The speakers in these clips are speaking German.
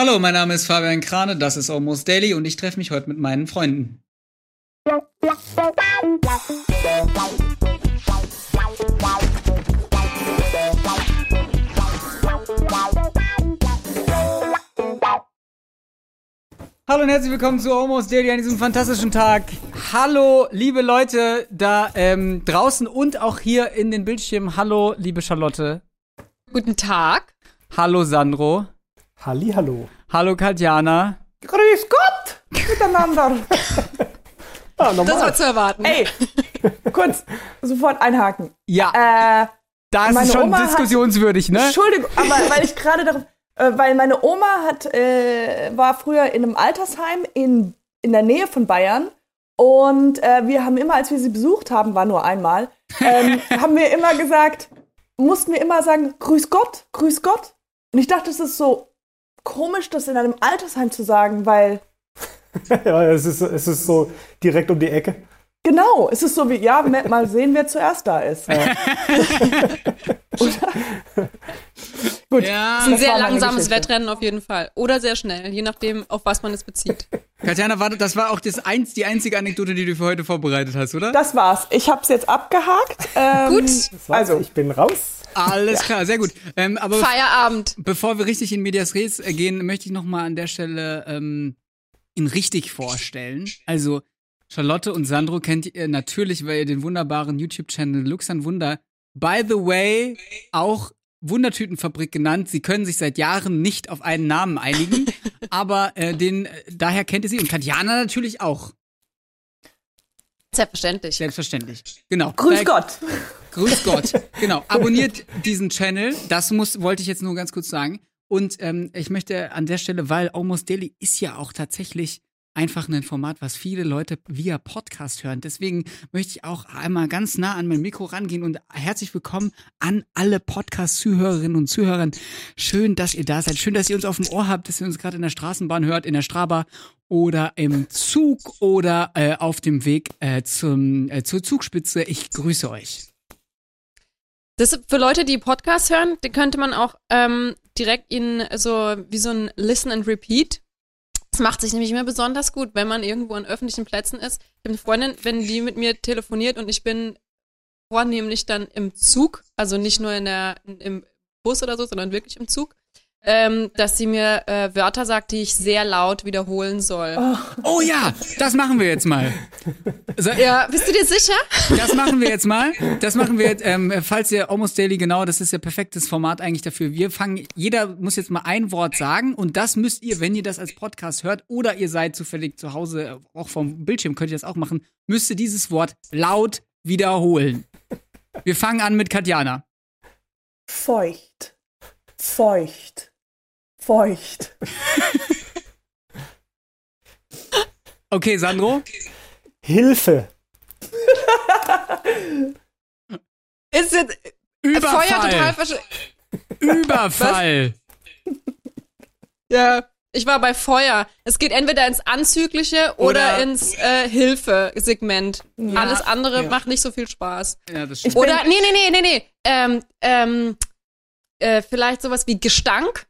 Hallo, mein Name ist Fabian Krane, das ist Almost Daily und ich treffe mich heute mit meinen Freunden. Hallo und herzlich willkommen zu Almost Daily an diesem fantastischen Tag. Hallo, liebe Leute da ähm, draußen und auch hier in den Bildschirmen. Hallo, liebe Charlotte. Guten Tag. Hallo, Sandro. Halli, hallo. Hallo, Katjana. Grüß Gott miteinander. Ah, normal. Das war zu erwarten. Ey, kurz, sofort einhaken. Ja, Äh, da ist schon Oma hat- diskussionswürdig, ne? Entschuldigung, aber weil ich gerade darauf, äh, weil meine Oma hat, äh, war früher in einem Altersheim in, in der Nähe von Bayern und äh, wir haben immer, als wir sie besucht haben, war nur einmal, ähm, haben wir immer gesagt, mussten wir immer sagen, Grüß Gott, Grüß Gott. Und ich dachte, es ist so komisch, das in einem Altersheim zu sagen, weil ja, es, ist, es ist so direkt um die Ecke. Genau, es ist so wie, ja, mal sehen, wer zuerst da ist. Gut, Ja. Das ist ein sehr war langsames Geschichte. Wettrennen auf jeden Fall. Oder sehr schnell, je nachdem, auf was man es bezieht. Katjana, warte, das war auch das eins, die einzige Anekdote, die du für heute vorbereitet hast, oder? Das war's. Ich hab's jetzt abgehakt. Ähm, Gut, Also. ich bin raus. Alles klar, sehr gut. Ähm, aber Feierabend. bevor wir richtig in Medias Res äh, gehen, möchte ich noch mal an der Stelle ähm, ihn richtig vorstellen. Also Charlotte und Sandro kennt ihr natürlich, weil ihr den wunderbaren YouTube-Channel Lux an Wunder. By the way, auch Wundertütenfabrik genannt. Sie können sich seit Jahren nicht auf einen Namen einigen, aber äh, den äh, daher kennt ihr sie und Katjana natürlich auch. Selbstverständlich. Selbstverständlich. Genau. Grüß Daher- Gott. Grüß Gott. Genau. Abonniert diesen Channel. Das muss, wollte ich jetzt nur ganz kurz sagen. Und ähm, ich möchte an der Stelle, weil Almost Daily ist ja auch tatsächlich einfach ein Format, was viele Leute via Podcast hören. Deswegen möchte ich auch einmal ganz nah an mein Mikro rangehen und herzlich willkommen an alle Podcast-Zuhörerinnen und Zuhörern. Schön, dass ihr da seid. Schön, dass ihr uns auf dem Ohr habt, dass ihr uns gerade in der Straßenbahn hört, in der Straba oder im Zug oder äh, auf dem Weg äh, zum, äh, zur Zugspitze. Ich grüße euch. Das für Leute, die Podcasts hören, die könnte man auch ähm, direkt ihnen so wie so ein Listen and Repeat. Das macht sich nämlich immer besonders gut, wenn man irgendwo an öffentlichen Plätzen ist. Ich habe eine Freundin, wenn die mit mir telefoniert und ich bin vornehmlich dann im Zug, also nicht nur in der, im Bus oder so, sondern wirklich im Zug, ähm, dass sie mir äh, Wörter sagt, die ich sehr laut wiederholen soll. Oh ja, das machen wir jetzt mal. So, Ja, bist du dir sicher? Das machen wir jetzt mal. Das machen wir jetzt, ähm, falls ihr Almost Daily, genau, das ist ja perfektes Format eigentlich dafür. Wir fangen, jeder muss jetzt mal ein Wort sagen und das müsst ihr, wenn ihr das als Podcast hört oder ihr seid zufällig zu Hause, äh, auch vom Bildschirm könnt ihr das auch machen, müsst ihr dieses Wort laut wiederholen. Wir fangen an mit Katjana. Feucht. Feucht. Feucht. Okay, Sandro. Hilfe. Ist jetzt Feuer total Überfall. versch Überfall. Ja, ich war bei Feuer. Es geht entweder ins Anzügliche oder, Oder- ins äh, Hilfe-Segment. Alles andere macht nicht so viel Spaß. Ja, das stimmt. Oder, nee, nee, nee, nee, nee. Ähm, ähm, äh, vielleicht sowas wie Gestank.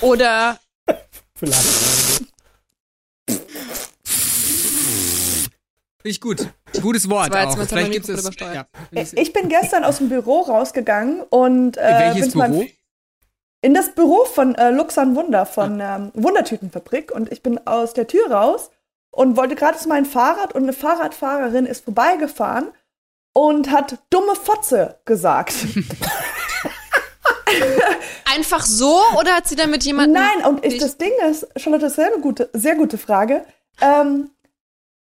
Oder, Vielleicht. Finde ich gut. Gutes Wort Das war jetzt auch. Vielleicht meinem gibt Mikro es. Ja, finde ich- bin gestern aus dem Büro rausgegangen und äh, Welches Büro? in das Büro von äh, Luxan Wunder, von ähm, Wundertütenfabrik. Und ich bin aus der Tür raus und wollte gerade zu meinem Fahrrad und eine Fahrradfahrerin ist vorbeigefahren und hat dumme Fotze gesagt. einfach so oder hat sie da mit jemandem. Nein, und ich, das Ding ist, Charlotte, das ist eine gute, sehr gute Frage. Ähm,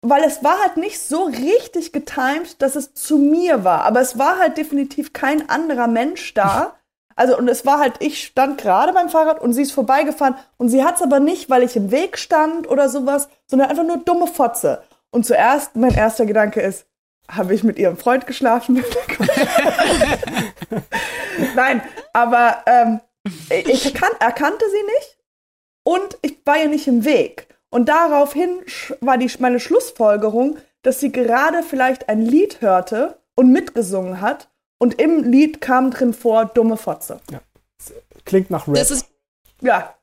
weil es war halt nicht so richtig getimed, dass es zu mir war. Aber es war halt definitiv kein anderer Mensch da. Also, und es war halt, ich stand gerade beim Fahrrad und sie ist vorbeigefahren. Und sie hat es aber nicht, weil ich im Weg stand oder sowas, sondern einfach nur dumme Fotze. Und zuerst, mein erster Gedanke ist, habe ich mit ihrem Freund geschlafen? Nein, aber ähm, ich erkan erkannte sie nicht und ich war ihr nicht im Weg. Und daraufhin sch- war die, meine Schlussfolgerung, dass sie gerade vielleicht ein Lied hörte und mitgesungen hat und im Lied kam drin vor dumme Fotze. Klingt nach Rap. Das ist, Ja,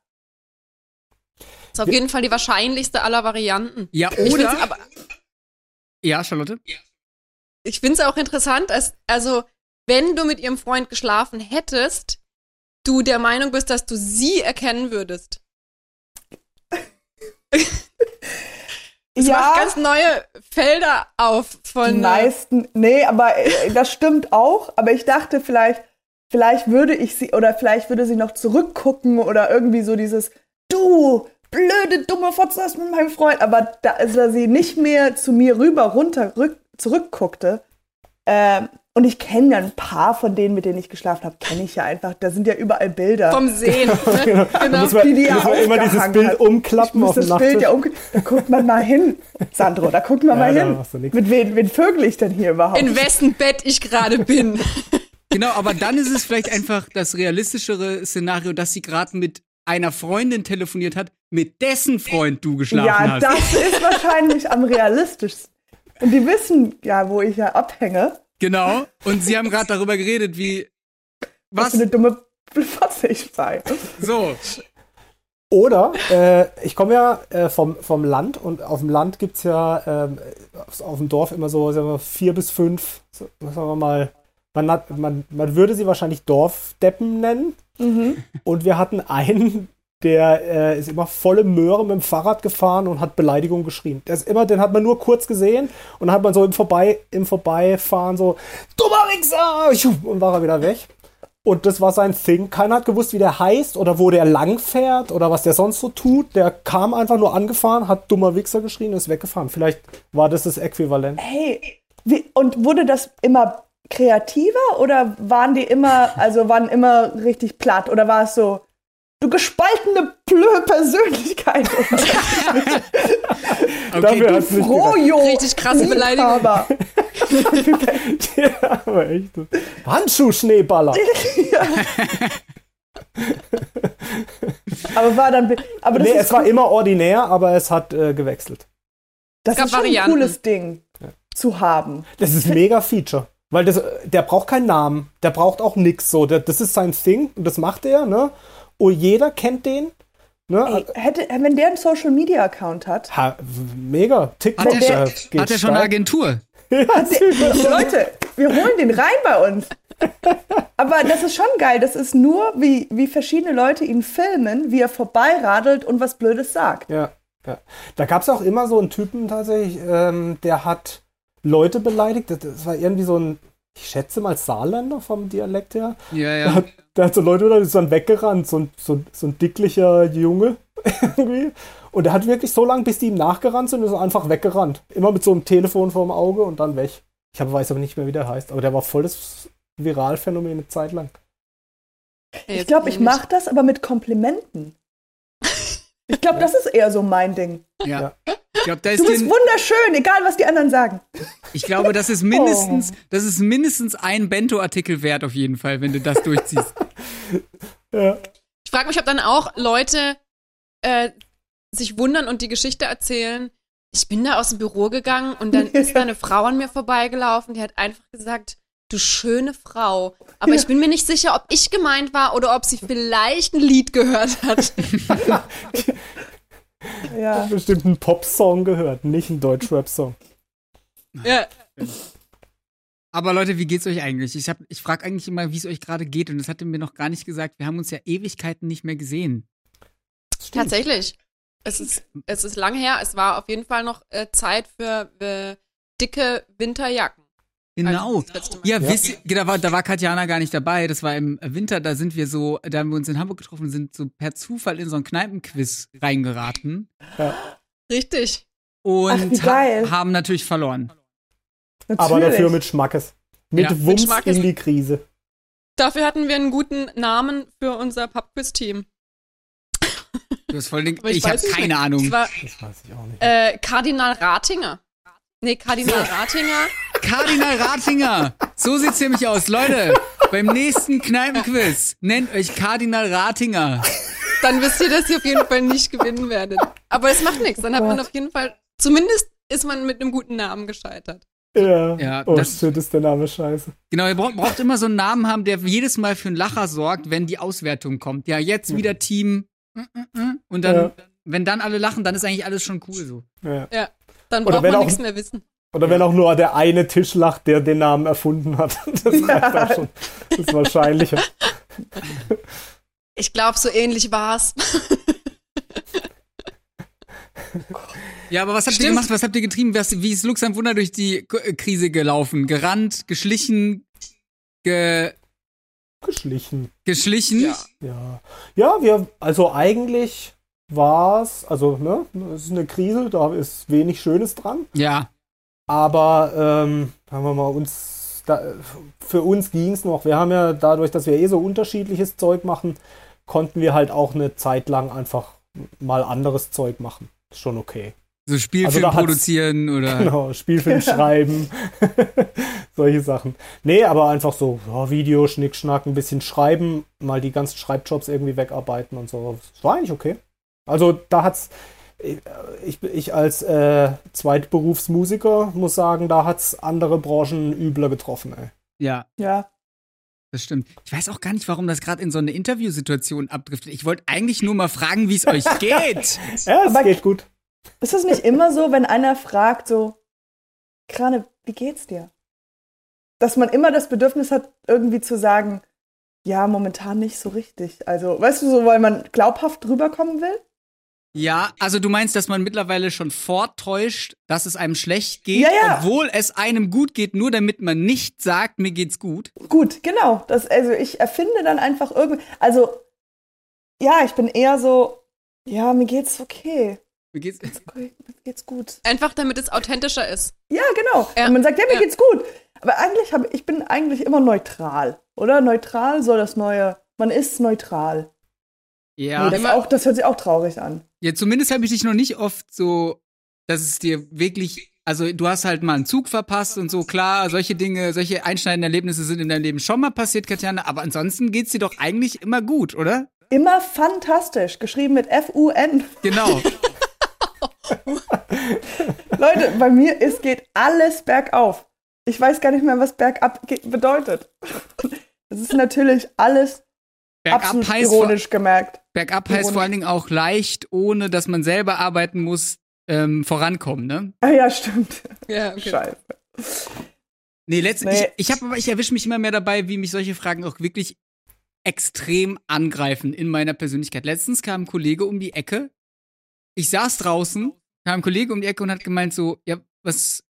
ist auf jeden Fall die wahrscheinlichste aller Varianten. Ja, oder? aber Ja, Charlotte? ich finde es auch interessant, dass, also, wenn du mit ihrem Freund geschlafen hättest, du der Meinung bist, dass du sie erkennen würdest. Es macht ganz neue Felder auf von. Die äh, meisten, nee, aber äh, das stimmt auch. Aber ich dachte vielleicht, vielleicht würde ich sie oder vielleicht würde sie noch zurückgucken oder irgendwie so dieses Du blöde dumme Fotze das mit meinem Freund. Aber da, als sie nicht mehr zu mir rüber runter rück, zurückguckte. Ähm, und ich kenne ja ein paar von denen, mit denen ich geschlafen habe, kenne ich ja einfach. Da sind ja überall Bilder. vom Sehen. Da genau. muss man, die die man immer dieses Bild hat. umklappen Ich auf das Bild Nachttisch. ja umge Da guckt man mal hin, Sandro, da guckt man Ja, mal hin. Mit wen, wen vögel ich denn hier überhaupt? In wessen Bett ich gerade bin. Genau, aber dann ist es vielleicht einfach das realistischere Szenario, dass sie gerade mit einer Freundin telefoniert hat, mit dessen Freund du geschlafen ja, hast. das ist wahrscheinlich am realistischsten. Und die wissen ja, wo ich ja abhänge. Genau. Und sie haben gerade darüber geredet, wie. Was Was? für eine dumme Fotze ich sei. So. Oder, äh, ich komme ja äh, vom, vom Land und auf dem Land gibt es ja ähm, auf, auf dem Dorf immer so sagen wir, vier bis fünf, so, sagen wir mal, man, hat, man, man würde sie wahrscheinlich Dorfdeppen nennen. Und wir hatten einen, der äh, ist immer volle Möhre mit dem Fahrrad gefahren und hat Beleidigung geschrien. Der ist immer, den hat man nur kurz gesehen und dann hat man so im, Vorbei, im Vorbeifahren so, dummer Wichser! Und war er wieder weg. Und das war sein Thing. Keiner hat gewusst, wie der heißt oder wo der lang fährt oder was der sonst so tut. Der kam einfach nur angefahren, hat dummer Wichser geschrien und ist weggefahren. Vielleicht war das das Äquivalent. Hey, wie, und wurde das immer kreativer oder waren die immer, also waren immer richtig platt oder war es so, du gespaltene blöde Persönlichkeit Okay, Dafür du, Frojo, Richtig krasse Beleidigung. Ja, aber echt. Handschuhschneeballer. Aber war dann, aber das Nee, es war cool. immer ordinär, aber es hat äh, gewechselt. das ist schon ein cooles Ding zu haben. Das ist ein mega Feature. Weil das, der braucht keinen Namen, der braucht auch nix so. Der, das ist sein Thing und das macht er, ne? Und jeder kennt den. Ne? Ey, hätte, wenn der einen Social Media Account hat, Ha, mega. TikTok. hat, er, äh, geht hat er schon eine. Agentur? hat der, Leute, wir holen den rein bei uns. Aber das ist schon geil. Das ist nur, wie, wie verschiedene Leute ihn filmen, wie er vorbeiradelt und was Blödes sagt. Ja, ja. Da gab es auch immer so einen Typen tatsächlich, ähm, der hat Leute beleidigt. Das war irgendwie so ein, ich schätze mal Saarländer vom Dialekt her. Ja, ja. hat, der hat so Leute, da ist dann weggerannt, so ein, so, ein- so ein dicklicher Junge irgendwie. Und der hat wirklich so lange, bis die ihm nachgerannt sind, ist er einfach weggerannt. Immer mit so einem Telefon vorm Auge und dann weg. Ich hab, weiß aber nicht mehr, wie der heißt. Aber der war voll das Viralphänomen eine Zeit lang. Ich glaube, ich mache das aber mit Komplimenten. Ich glaube, das ist eher so mein Ding. ja. Ich glaube, da ist Du bist den, wunderschön, egal was die anderen sagen. ich glaube, das ist mindestens, das ist mindestens ein Bento-Artikel wert auf jeden Fall, wenn du das durchziehst. Ja. Ich frage mich, ob dann auch Leute äh, sich wundern und die Geschichte erzählen. Ich bin da aus dem Büro gegangen und dann ist da eine Frau an mir vorbeigelaufen, die hat einfach gesagt, du schöne Frau. Aber ich bin mir nicht sicher, ob ich gemeint war oder ob sie vielleicht ein Lied gehört hat. Ja. Bestimmt einen Pop-Song gehört, nicht einen Deutsch-Rap-Song. ja. Aber Leute, wie geht's euch eigentlich? Ich, hab- ich frage eigentlich immer, wie es euch gerade geht und das hat ihr mir noch gar nicht gesagt. Wir haben uns ja Ewigkeiten nicht mehr gesehen. Tatsächlich. Es ist, es ist lang her. Es war auf jeden Fall noch äh, Zeit für äh, dicke Winterjacken. Genau. Also. Ja, Ja. wisst ihr, da war, da war Katjana gar nicht dabei. Das war im Winter, da sind wir so, da haben wir uns in Hamburg getroffen sind so per Zufall in so ein Kneipenquiz reingeraten Richtig. und Ach, ha haben natürlich verloren. Aber Natürlich. dafür mit Schmackes. Mit Ja. Mit Wumms Schmackes. in die Krise. Dafür hatten wir einen guten Namen für unser Pubquiz-Team. Du hast voll den, Aber ich habe keine. Ahnung. War Das weiß ich auch nicht. äh, Kardinal Ratinger. Nee, Kardinal Ratinger. Kardinal Ratinger. So sieht's nämlich aus. Leute, beim nächsten Kneipenquiz nennt euch Kardinal Ratinger. Dann wisst ihr, dass ihr auf jeden Fall nicht gewinnen werdet. Aber es macht nichts. Dann hat man auf jeden Fall, zumindest ist man mit einem guten Namen gescheitert. Ja, Ja, oh das- shit, ist der Name scheiße. Genau, ihr braucht, braucht immer so einen Namen haben, der jedes Mal für einen Lacher sorgt, wenn die Auswertung kommt. Ja, jetzt wieder Team und dann Ja. wenn dann alle lachen, dann ist eigentlich alles schon cool so. Ja. Dann Oder braucht man nichts mehr wissen. Oder wenn auch nur der eine Tisch lacht, der den Namen erfunden hat. Das reicht auch schon. Das ist wahrscheinlicher. Ich glaube, so ähnlich war's. Ja, aber was habt ihr Stimmt. gemacht? Was habt ihr getrieben? Was, wie ist Lux am Wunder durch die K- äh, Krise gelaufen? Gerannt, geschlichen, ge, Geschlichen. geschlichen? Ja. Ja. Ja, wir, also eigentlich war's, also, ne, es ist eine Krise, da ist wenig Schönes dran. Ja. Aber, ähm, sagen wir mal, uns, da, für uns ging's noch. Wir haben ja dadurch, dass wir eh so unterschiedliches Zeug machen, konnten wir halt auch eine Zeit lang einfach mal anderes Zeug machen. Ist schon okay. So Spielfilm Also produzieren oder. Genau, Spielfilm schreiben, solche Sachen. Nee, aber einfach so, ja, Video, Schnickschnack, ein bisschen schreiben, mal die ganzen Schreibjobs irgendwie wegarbeiten und so. Das war eigentlich okay. Also da hat's, ich, ich als äh, Zweitberufsmusiker muss sagen, da hat's andere Branchen übler getroffen, ey. Ja, Ja. das stimmt. Ich weiß auch gar nicht, warum das gerade in so eine Interviewsituation abdriftet. Ich wollte eigentlich nur mal fragen, wie es euch geht. Ja, es Aber- geht gut. Ist es nicht immer so, wenn einer fragt, so, Krane, wie geht's dir? Dass man immer das Bedürfnis hat, irgendwie zu sagen, ja, momentan nicht so richtig. Also, weißt du, so, weil man glaubhaft rüberkommen will? Ja, also du meinst, dass man mittlerweile schon vortäuscht, dass es einem schlecht geht, Ja, ja. obwohl es einem gut geht, nur damit man nicht sagt, mir geht's gut. Gut, genau. Das, also ich erfinde dann einfach irgendwie. Also, ja, ich bin eher so, ja, mir geht's okay. Mir geht's Mir geht's gut. Einfach damit es authentischer ist. Ja, genau. Ja. Und man sagt, ja, mir Ja. geht's gut. Aber eigentlich habe ich bin eigentlich immer neutral, oder? Neutral soll das neue. Man ist neutral. Ja. nee, das, Immer- auch, das hört sich auch traurig an. Ja, zumindest habe ich dich noch nicht oft so, dass es dir wirklich, also du hast halt mal einen Zug verpasst und so, klar, solche Dinge, solche einschneidenden Erlebnisse sind in deinem Leben schon mal passiert, Katjana, aber ansonsten geht's dir doch eigentlich immer gut, oder? Immer fantastisch, geschrieben mit F-U-N. Genau. Leute, bei mir ist, geht alles bergauf. Ich weiß gar nicht mehr, was bergab bedeutet. Das ist natürlich alles Bergab absolut heißt, vor, ironisch gemerkt. bergab heißt vor allen Dingen auch leicht, ohne dass man selber arbeiten muss, ähm, vorankommen, ne? Ah ja, stimmt. Ja, okay. Scheiße. Nee, letztlich, Nee. ich, ich habe aber, ich erwische mich immer mehr dabei, wie mich solche Fragen auch wirklich extrem angreifen in meiner Persönlichkeit. Letztens kam ein Kollege um die Ecke. Ich saß draußen, kam ein Kollege um die Ecke und hat gemeint so, ja, was,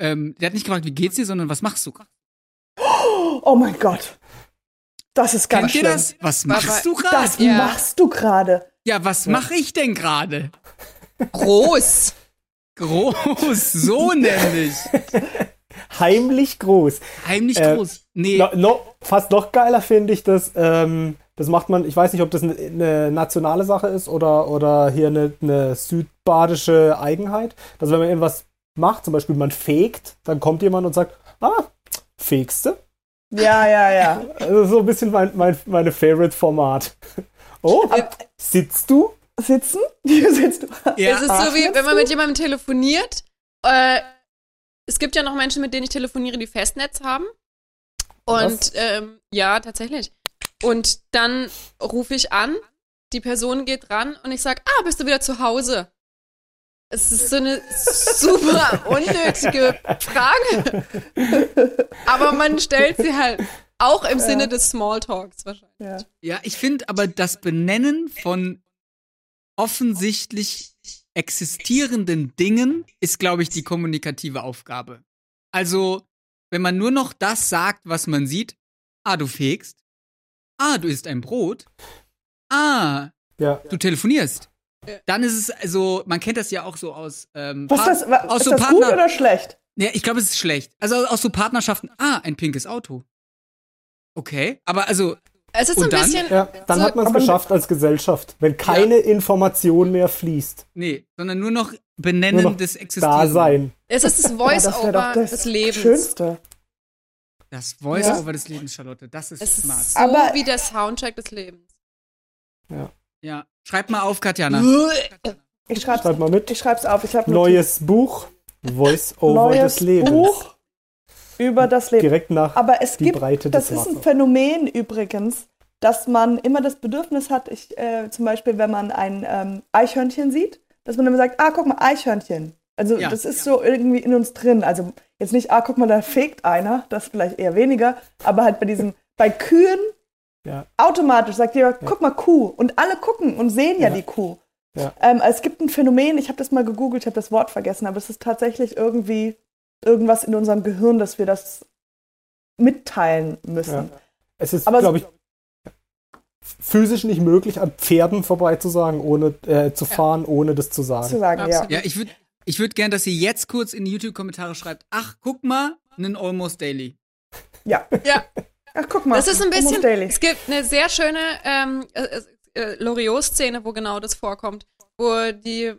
ähm, der hat nicht gefragt, wie geht's dir, sondern was machst du? Oh mein Gott. Das ist ganz Kennt ihr schlimm. das? Was machst du gerade? Das Ja. machst du gerade. Ja, was mache ich denn gerade? Groß. Groß, so nämlich. Heimlich groß. Heimlich Äh, groß. Nee, No, no, fast noch geiler finde ich das. Ähm, das macht man, ich weiß nicht, ob das eine, eine nationale Sache ist oder, oder hier eine, eine südbadische Eigenheit. Dass wenn man irgendwas macht, zum Beispiel man fegt, dann kommt jemand und sagt, ah, fegste? Ja, ja, ja. Also so ein bisschen mein, mein meine Favorite-Format. Oh, sitzt du? Sitzen? Hier sitzt du. ja, es ist so wie, wenn man mit jemandem telefoniert. Äh, es gibt ja noch Menschen, mit denen ich telefoniere, die Festnetz haben. Und ähm, ja, tatsächlich. Und dann rufe ich an, die Person geht ran und ich sage, ah, bist du wieder zu Hause? Es ist so eine super unnötige Frage. Aber man stellt sie halt auch im Sinne des Smalltalks wahrscheinlich. Ja. Ja, ich finde aber das Benennen von offensichtlich existierenden Dingen ist, glaube ich, die kommunikative Aufgabe. Also, wenn man nur noch das sagt, was man sieht, ah, du fegst, ah, du isst ein Brot, ah, Ja. du telefonierst. Dann ist es, also, man kennt das ja auch so aus, ähm, Was ist das, wa- aus ist so das gut Partner- oder schlecht? Ja, ich glaube, es ist schlecht. Also aus so Partnerschaften, ah, ein pinkes Auto. Okay, aber also, Es ist so Und ein dann? bisschen. Ja, dann So, hat man es geschafft als Gesellschaft, wenn keine Information mehr fließt. nee, sondern nur noch Benennen Nur noch des Existierenden. Dasein. Es ist das Ja, Voice-Over doch das des Lebens. Schönste. Das Voice-Over des Lebens, Charlotte, das ist Es ist smart. so Aber- wie der Soundtrack des Lebens. Ja, schreib mal auf, Katjana. Ich schreib's, Schreib mal mit. ich schreib's auf. Ich habe Neues Buch, Voice-Over neues des Lebens. Buch über das Leben. Direkt nach Aber es die gibt, Breite das des ist ein. Phänomen übrigens, dass man immer das Bedürfnis hat, ich, äh, zum Beispiel, wenn man ein ähm, Eichhörnchen sieht, dass man immer sagt, ah, guck mal, Eichhörnchen. Also Ja, das ist ja. so irgendwie in uns drin. Also jetzt nicht, ah, guck mal, da fegt einer, das vielleicht eher weniger, aber halt bei diesem, bei Kühen Ja. automatisch sagt jeder, guck mal, Kuh. Und alle gucken und sehen ja, Ja. die Kuh. Ja. Ähm, es gibt ein Phänomen, ich habe das mal gegoogelt, ich habe das Wort vergessen, aber es ist tatsächlich irgendwie irgendwas in unserem Gehirn, dass wir das mitteilen müssen. Ja. Es ist, Aber- glaube ich, physisch nicht möglich, an Pferden vorbeizusagen, ohne äh, zu fahren, ohne das zu sagen. Zu sagen, ja. Ja, ich würde ich würd gern, dass ihr jetzt kurz in die YouTube-Kommentare schreibt, ach, guck mal, einen Almost Daily. Ja. Ja. Ach, guck mal. Das ist ein bisschen. Es gibt eine sehr schöne ähm, äh, äh, Loriot-Szene, wo genau das vorkommt, wo die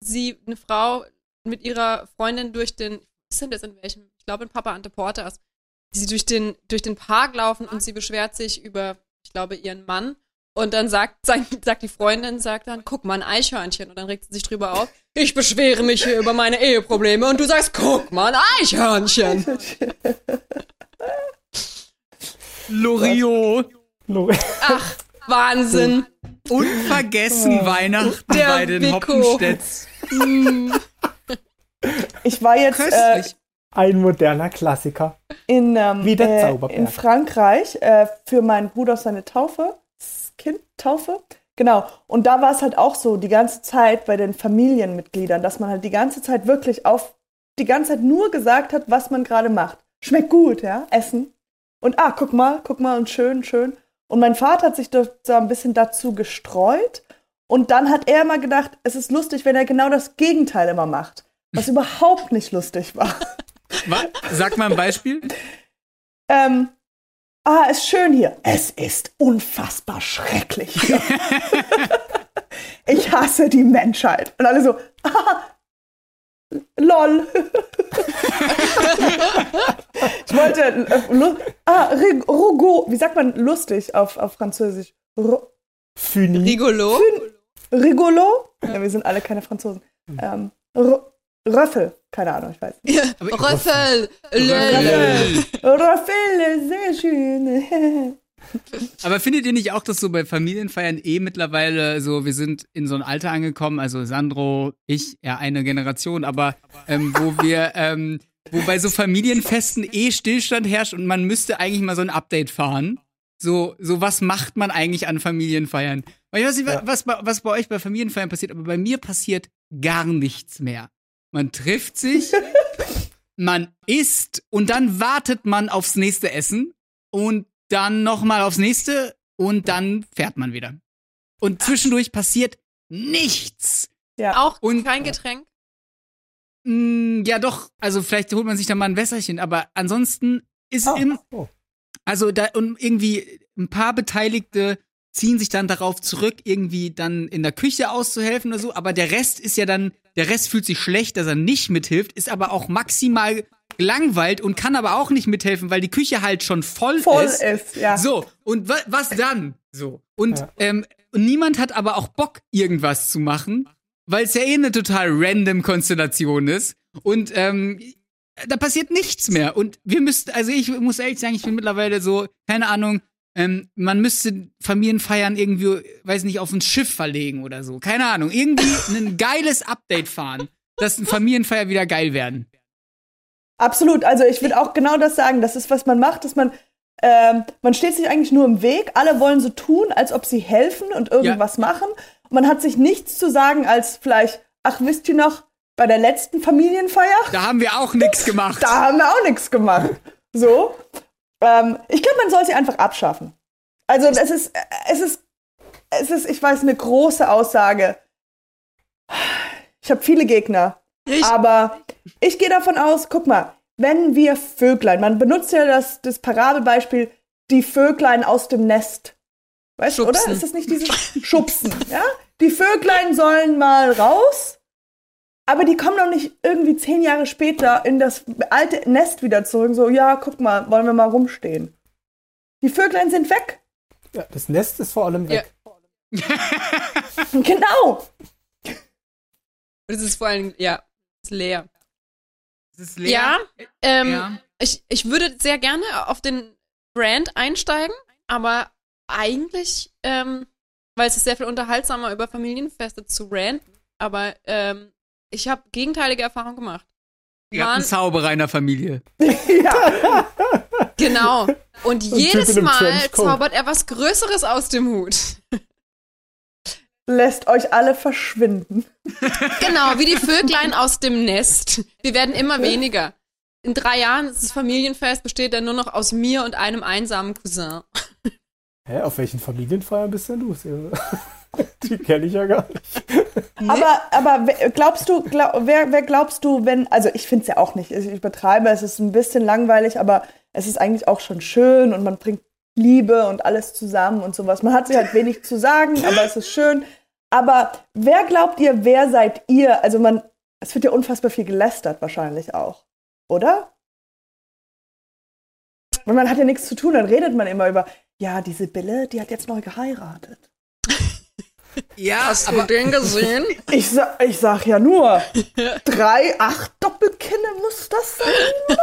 sie eine Frau mit ihrer Freundin durch den was sind das in welchem? Ich glaube in Papa Ante Portas. Sie durch den durch den Park laufen und sie beschwert sich über, ich glaube ihren Mann. Und dann sagt, sagt, sagt die Freundin, sagt dann, guck mal, ein Eichhörnchen. Und dann regt sie sich drüber auf. Ich beschwere mich hier über meine Eheprobleme. Und du sagst, guck mal, ein Eichhörnchen. Loriot. Lo- Ach, Wahnsinn. Unvergessen Weihnachten Der bei den. Hoppenstedts. Ich war jetzt äh. Ein moderner Klassiker. in, ähm, Wie der äh, Zauberberg. in Frankreich äh, für meinen Bruder seine Taufe. Das Kind, Taufe. Genau. Und da war es halt auch so, die ganze Zeit bei den Familienmitgliedern, dass man halt die ganze Zeit wirklich auf, die ganze Zeit nur gesagt hat, was man gerade macht. Schmeckt gut, ja, Essen. Und ah, guck mal, guck mal und schön, schön. Und mein Vater hat sich da so ein bisschen dazu gestreut. Und dann hat er immer gedacht, es ist lustig, wenn er genau das Gegenteil immer macht. Was überhaupt nicht lustig war. Wa- Sag mal ein Beispiel. Ähm, ah, ist schön hier. Es ist unfassbar schrecklich hier. ich hasse die Menschheit. Und alle so, ah, lol. ich wollte, äh, ah, rig- rugo, wie sagt man lustig auf, auf Französisch? Ru- Funi. Rigolo. Rigolo? Ja, wir sind alle keine Franzosen. Ähm, Röffel, keine Ahnung, ich weiß nicht. Röffel. Röffel. Röffel, sehr schön. Aber findet ihr nicht auch, dass so bei Familienfeiern eh mittlerweile so, wir sind in so ein Alter angekommen, also Sandro, ich, ja eine Generation, aber ähm, wo wir, ähm, wo bei so Familienfesten eh Stillstand herrscht und man müsste eigentlich mal so ein Update fahren. So, so was macht man eigentlich an Familienfeiern? Weil ich weiß nicht, Ja. was, was bei euch bei Familienfeiern passiert, aber bei mir passiert gar nichts mehr. Man trifft sich, man isst und dann wartet man aufs nächste Essen und dann nochmal aufs nächste und dann fährt man wieder. Und zwischendurch passiert nichts. Ja. Auch Und- kein Getränk. Mm, ja, doch, also vielleicht holt man sich da mal ein Wässerchen, aber ansonsten ist Ah, im, oh. also da und irgendwie ein paar Beteiligte ziehen sich dann darauf zurück, irgendwie dann in der Küche auszuhelfen oder so, aber der Rest ist ja dann, der Rest fühlt sich schlecht, dass er nicht mithilft, ist aber auch maximal gelangweilt und kann aber auch nicht mithelfen, weil die Küche halt schon voll, Voll ist. ist, ja. So, und wa was dann? So. Und, Ja. ähm, und niemand hat aber auch Bock, irgendwas zu machen, weil es ja eh eine total random Konstellation ist. Und ähm, da passiert nichts mehr. Und wir müssten, also ich muss ehrlich sagen, ich bin mittlerweile so, keine Ahnung, ähm, man müsste Familienfeiern irgendwie, weiß nicht, auf ein Schiff verlegen oder so. Keine Ahnung. Irgendwie ein geiles Update fahren, dass ein Familienfeier wieder geil werden. Absolut. Also ich würde auch genau das sagen. Das ist, was man macht, dass man, ähm, man steht sich eigentlich nur im Weg. Alle wollen so tun, als ob sie helfen und irgendwas machen. Und man hat sich nichts zu sagen als vielleicht, ach, wisst ihr noch, bei der letzten Familienfeier, Da haben wir auch nichts gemacht. da haben wir auch nichts gemacht. So. Ähm, ich glaube, man soll sie einfach abschaffen. Also es ist, es ist, es ist, ich weiß, eine große Aussage. Ich habe viele Gegner. Ich, Aber ich gehe davon aus, guck mal, wenn wir Vöglein, man benutzt ja das, das Paradebeispiel, die Vöglein aus dem Nest. Weißt du, oder? Ist das nicht dieses Schubsen? Ja? Die Vöglein sollen mal raus, aber die kommen doch nicht irgendwie zehn Jahre später in das alte Nest wieder zurück. So, ja, guck mal, wollen wir mal rumstehen. Die Vöglein sind weg. Ja, das Nest ist vor allem weg. Genau. das ist vor allem, ja, leer. Es ist leer. Ja, ähm, Ja. Ich, ich würde sehr gerne auf den Brand einsteigen, aber eigentlich, ähm, weil es ist sehr viel unterhaltsamer, über Familienfeste zu ranten, aber ähm, ich habe gegenteilige Erfahrungen gemacht. Ihr habt einen Zauberer in der Familie. ja. Genau. Und Typ jedes Mal zaubert er was Größeres aus dem Hut. Lässt euch alle verschwinden. Genau, wie die Vöglein aus dem Nest. Wir werden immer weniger. In drei Jahren ist das Familienfest, besteht dann nur noch aus mir und einem einsamen Cousin. Hä, auf welchen Familienfeiern bist denn du? Die kenne ich ja gar nicht. Aber, aber wer- glaubst du, glaub, wer, wer glaubst du, wenn, also ich finde es ja auch nicht, ich übertreibe, es ist ein bisschen langweilig, aber es ist eigentlich auch schon schön und man bringt Liebe und alles zusammen und sowas. Man hat sich halt wenig zu sagen, aber es ist schön. Aber wer glaubt ihr, wer seid ihr? Also man, es wird ja unfassbar viel gelästert wahrscheinlich auch, oder? Weil man hat ja nichts zu tun, dann redet man immer über, ja, die Sibylle, die hat jetzt neu geheiratet. Ja, Hast du den gesehen? Ich, sa ich sag ja nur, drei, acht Doppelkinne muss das sein.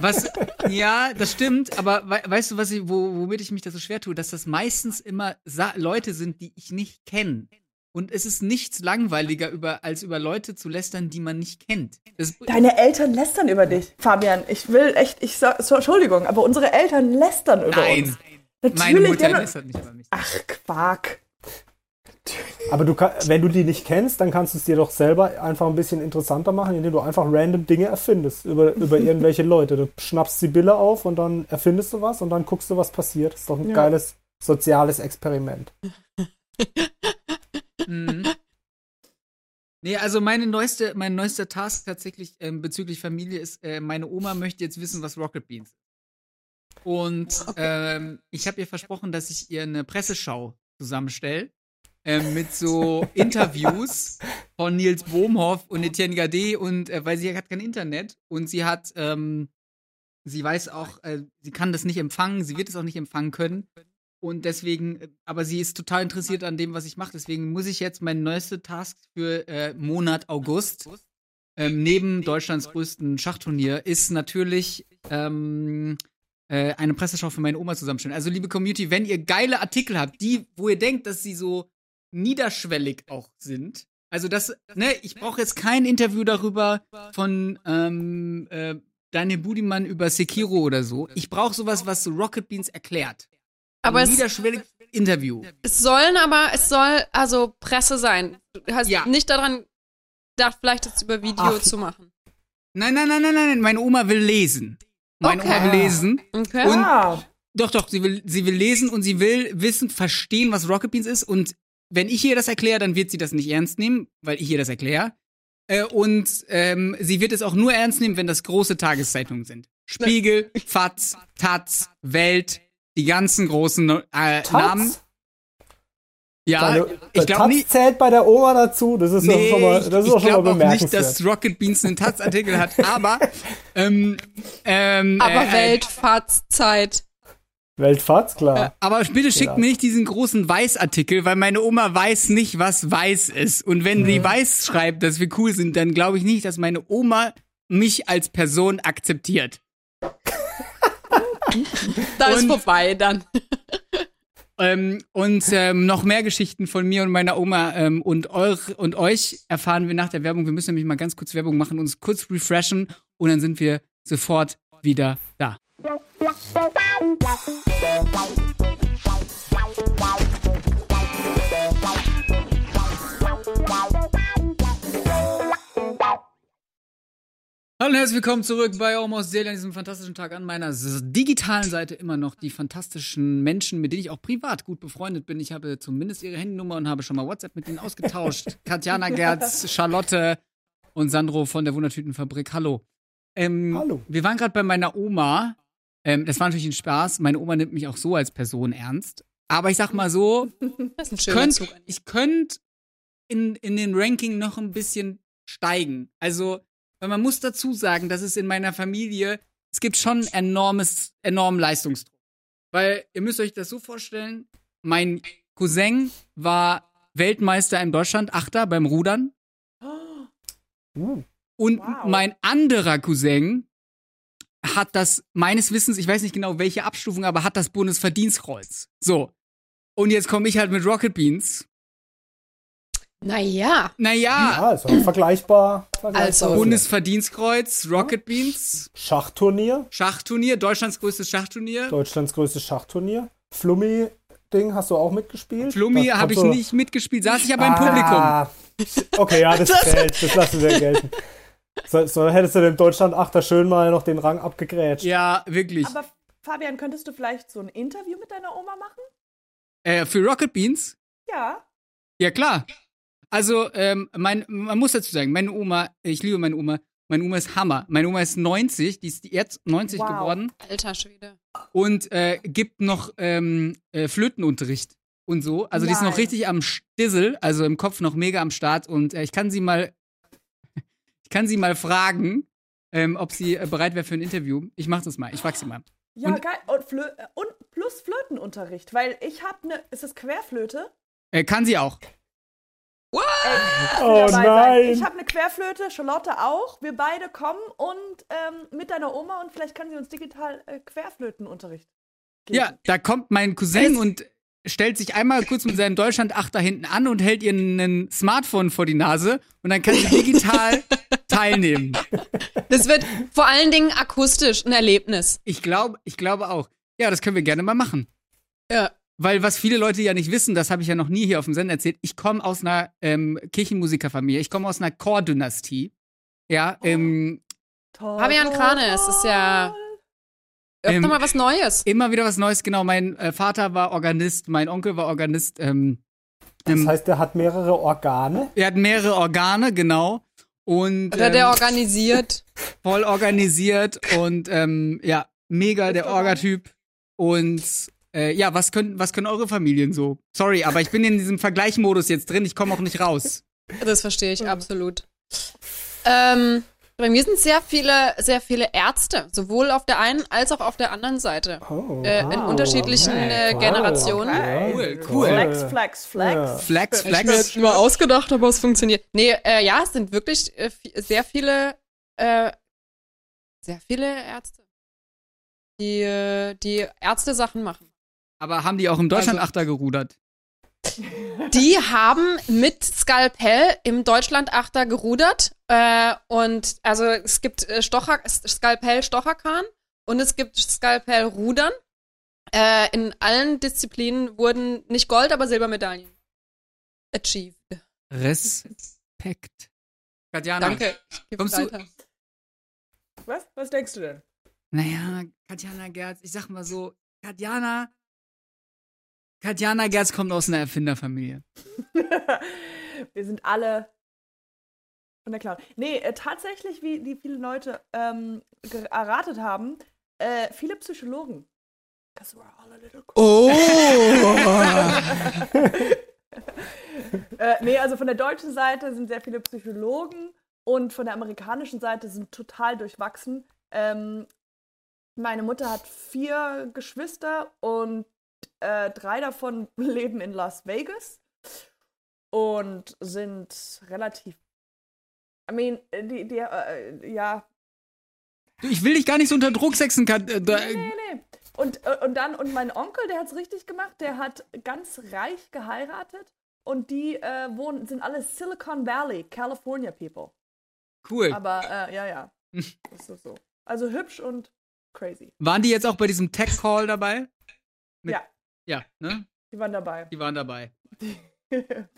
Was, ja, das stimmt, aber we weißt du, was ich, wo, womit ich mich da so schwer tue, dass das meistens immer Sa Leute sind, die ich nicht kenne. Und es ist nichts langweiliger, über, als über Leute zu lästern, die man nicht kennt. Das, Deine Eltern lästern über dich, Fabian. Ich will echt, ich sag, so, Entschuldigung, aber unsere Eltern lästern über nein, uns. meine Natürlich, Mutter lästert nicht über mich. Ach, Quark. Aber du kann, wenn du die nicht kennst, dann kannst du es dir doch selber einfach ein bisschen interessanter machen, indem du einfach random Dinge erfindest über, über irgendwelche Leute. Du schnappst die Bille auf und dann erfindest du was und dann guckst du, was passiert. Das ist doch ein Ja. geiles soziales Experiment. Mhm. Nee, also meine neueste, mein neuester Task tatsächlich ähm, bezüglich Familie ist, äh, meine Oma möchte jetzt wissen, was Rocket Beans ist. Und ähm, ich habe ihr versprochen, dass ich ihr eine Presseschau zusammenstelle ähm, mit so Interviews von Nils Bohmhoff und Etienne Gade und äh, weil sie hat kein Internet und sie hat, ähm, sie weiß auch, äh, sie kann das nicht empfangen, sie wird es auch nicht empfangen können. Und deswegen, äh, aber sie ist total interessiert an dem, was ich mache. Deswegen muss ich jetzt mein neueste Task für äh, Monat August ähm, neben Deutschlands größten Schachturnier ist natürlich ähm, äh, eine Presseschau für meine Oma zusammenstellen. Also liebe Community, wenn ihr geile Artikel habt, die, wo ihr denkt, dass sie so niederschwellig auch sind. Also das, ne, ich brauche jetzt kein Interview darüber von ähm, äh, Daniel Budimann über Sekiro oder so. Ich brauche sowas, was Rocket Beans erklärt. Aber Ein es, niederschwelliges Interview. es sollen aber, es soll also Presse sein. Du hast Ja. nicht daran gedacht, vielleicht das über Video Ach. zu machen. Nein, nein, nein, nein, nein, meine Oma will lesen. Meine Okay. Oma will lesen. Okay. Und- Ah, Doch, doch, sie will, sie will lesen und sie will wissen, verstehen, was Rocket Beans ist. Und wenn ich ihr das erkläre, dann wird sie das nicht ernst nehmen, weil ich ihr das erkläre. Äh, und ähm, sie wird es auch nur ernst nehmen, wenn das große Tageszeitungen sind. Spiegel, Fatz, Taz, Welt, die ganzen großen äh, Namen. Taz? Ja, Deine, ich glaube nicht. zählt bei der Oma dazu. Das ist doch Nee, schon mal, das ist ich doch schon mal glaube auch nicht, dass Rocket Beans einen Taz-Artikel hat, aber ähm, ähm, aber äh, Weltfahrtszeit. Weltfatz, klar. Aber bitte schickt Ja. mir nicht diesen großen Weiß-Artikel, weil meine Oma weiß nicht, was weiß ist. Und wenn sie weiß schreibt, dass wir cool sind, dann glaube ich nicht, dass meine Oma mich als Person akzeptiert. Da ist Und- vorbei dann. Ähm, und ähm, noch mehr Geschichten von mir und meiner Oma ähm, und, eure, und euch erfahren wir nach der Werbung. Wir müssen nämlich mal ganz kurz Werbung machen, uns kurz refreshen und dann sind wir sofort wieder da. Hallo und herzlich willkommen zurück bei Almost Daily an diesem fantastischen Tag an meiner digitalen Seite immer noch die fantastischen Menschen, mit denen ich auch privat gut befreundet bin. Ich habe zumindest ihre Handynummer und habe schon mal WhatsApp mit ihnen ausgetauscht. Katjana Gerz, Charlotte und Sandro von der Wundertütenfabrik. Hallo. Ähm, Hallo. Wir waren gerade bei meiner Oma. Ähm, das war natürlich ein Spaß. Meine Oma nimmt mich auch so als Person ernst. Aber ich sag mal so, könnt, ich könnte in, in den Ranking noch ein bisschen steigen. Also, weil man muss dazu sagen, dass es in meiner Familie, es gibt schon enormes, enormen Leistungsdruck. Weil ihr müsst euch das so vorstellen, mein Cousin war Weltmeister in Deutschland, Achter beim Rudern. Uh, Und Wow. mein anderer Cousin hat das meines Wissens, ich weiß nicht genau welche Abstufung, aber hat das Bundesverdienstkreuz. So. Und jetzt komme ich halt mit Rocket Beans. Naja. Naja, Ja, ist auch vergleichbar. vergleichbar Also- Bundesverdienstkreuz, Rocket Beans, Schachturnier, Schachturnier, Deutschlands größtes Schachturnier. Deutschlands größtes Schachturnier. Flummi-Ding hast du auch mitgespielt? Flummi Das habe ich nicht mitgespielt, saß ich aber im Publikum. Ah, Okay, ja, das, zählt. Das lassen wir gelten. So, so hättest du dem Deutschland-Achter schön mal noch den Rang abgegrätscht. Ja, wirklich. Aber Fabian, könntest du vielleicht so ein Interview mit deiner Oma machen? Äh, für Rocket Beans? Ja. Ja, klar. Also, ähm, mein, man muss dazu sagen, meine Oma, ich liebe meine Oma, meine Oma ist Hammer. Meine Oma ist 90, die ist jetzt 90 Wow. geworden Alter Schwede. und äh, gibt noch ähm, äh, Flötenunterricht und so. Also die ist noch Nein. richtig am Stissel, also im Kopf noch mega am Start und äh, ich kann sie mal, kann sie mal fragen, ähm, ob sie äh, bereit wäre für ein Interview. Ich mach das mal, ich frag sie mal. Ja, Und- geil. Und, Flö äh, und plus Flötenunterricht, weil ich habe eine. Ist das Querflöte? Äh, kann sie auch. Oh nein! Ich habe eine Querflöte, Charlotte auch. Wir beide kommen und ähm, mit deiner Oma und vielleicht kann sie uns digital äh, Querflötenunterricht geben. Ja, da kommt mein Cousin und stellt sich einmal kurz mit seinem Deutschland-Achter hinten an und hält ihr ein Smartphone vor die Nase und dann kann sie digital teilnehmen. Das wird vor allen Dingen akustisch ein Erlebnis. Ich glaube, ich glaube auch. Ja, das können wir gerne mal machen. Ja. Weil was viele Leute ja nicht wissen, das habe ich ja noch nie hier auf dem Sender erzählt, ich komme aus einer ähm, Kirchenmusikerfamilie, ich komme aus einer Chordynastie. Ja, ähm, Toll, Fabian Krane, es ist ja-. Öfter Ähm, mal was Neues. immer wieder was Neues, genau. Mein äh, Vater war Organist, mein Onkel war Organist. Ähm, Das ähm, heißt, der hat mehrere Organe. er hat mehrere Organe, genau. Und Oder der ähm, organisiert. voll organisiert und ähm, ja, mega der Orgatyp. Und äh, ja, was können, was können eure Familien so? Sorry, aber ich bin in diesem Vergleichmodus jetzt drin, ich komme auch nicht raus. Das verstehe ich absolut. Ähm, bei mir sind sehr viele, sehr viele Ärzte, sowohl auf der einen als auch auf der anderen Seite. Oh, Äh, in wow. unterschiedlichen äh, Wow. Generationen. Okay. Cool, cool. Flex, flex, flex. Ja. Flex, Ich mir Flex. jetzt nur ausgedacht, aber es funktioniert. Nee, äh, ja, es sind wirklich äh, sehr viele, äh, sehr viele Ärzte, die, äh, die Ärzte-Sachen machen. Aber haben die auch im Deutschland-Achter gerudert? Die haben mit Skalpell im Deutschland-Achter gerudert. Äh, und also es gibt äh, Stocher, Skalpell-Stocherkahn und es gibt Skalpell-Rudern. Äh, in allen Disziplinen wurden nicht Gold, aber Silbermedaillen achieved. Respekt. Katjana. Danke. Kommst du- weiter. Was? Was denkst du denn? Naja, Katjana Gerz, ich sag mal so, Katjana. Katjana Gerz kommt aus einer Erfinderfamilie. Wir sind alle von der Cloud. Nee, äh, tatsächlich, wie die viele Leute ähm, erratet haben, äh, viele Psychologen. 'Cause we're all a little Oh! äh, nee, also von der deutschen Seite sind sehr viele Psychologen und von der amerikanischen Seite sind total durchwachsen. Ähm, meine Mutter hat vier Geschwister und äh, drei davon leben in Las Vegas und sind relativ. I mean, die, die, äh, ja, Du, ich will dich gar nicht so unter Druck setzen, Kat äh, Nee, nee, nee. Und, äh, und dann, und mein Onkel, der hat's richtig gemacht, der hat ganz reich geheiratet und die äh, wohnen, sind alle Silicon Valley, California People. Cool. Aber äh, ja, ja. Ist so. Also hübsch und crazy. Waren die jetzt auch bei diesem Tech-Call dabei? Mit- Ja, Ja, ne? die waren dabei. Die waren dabei.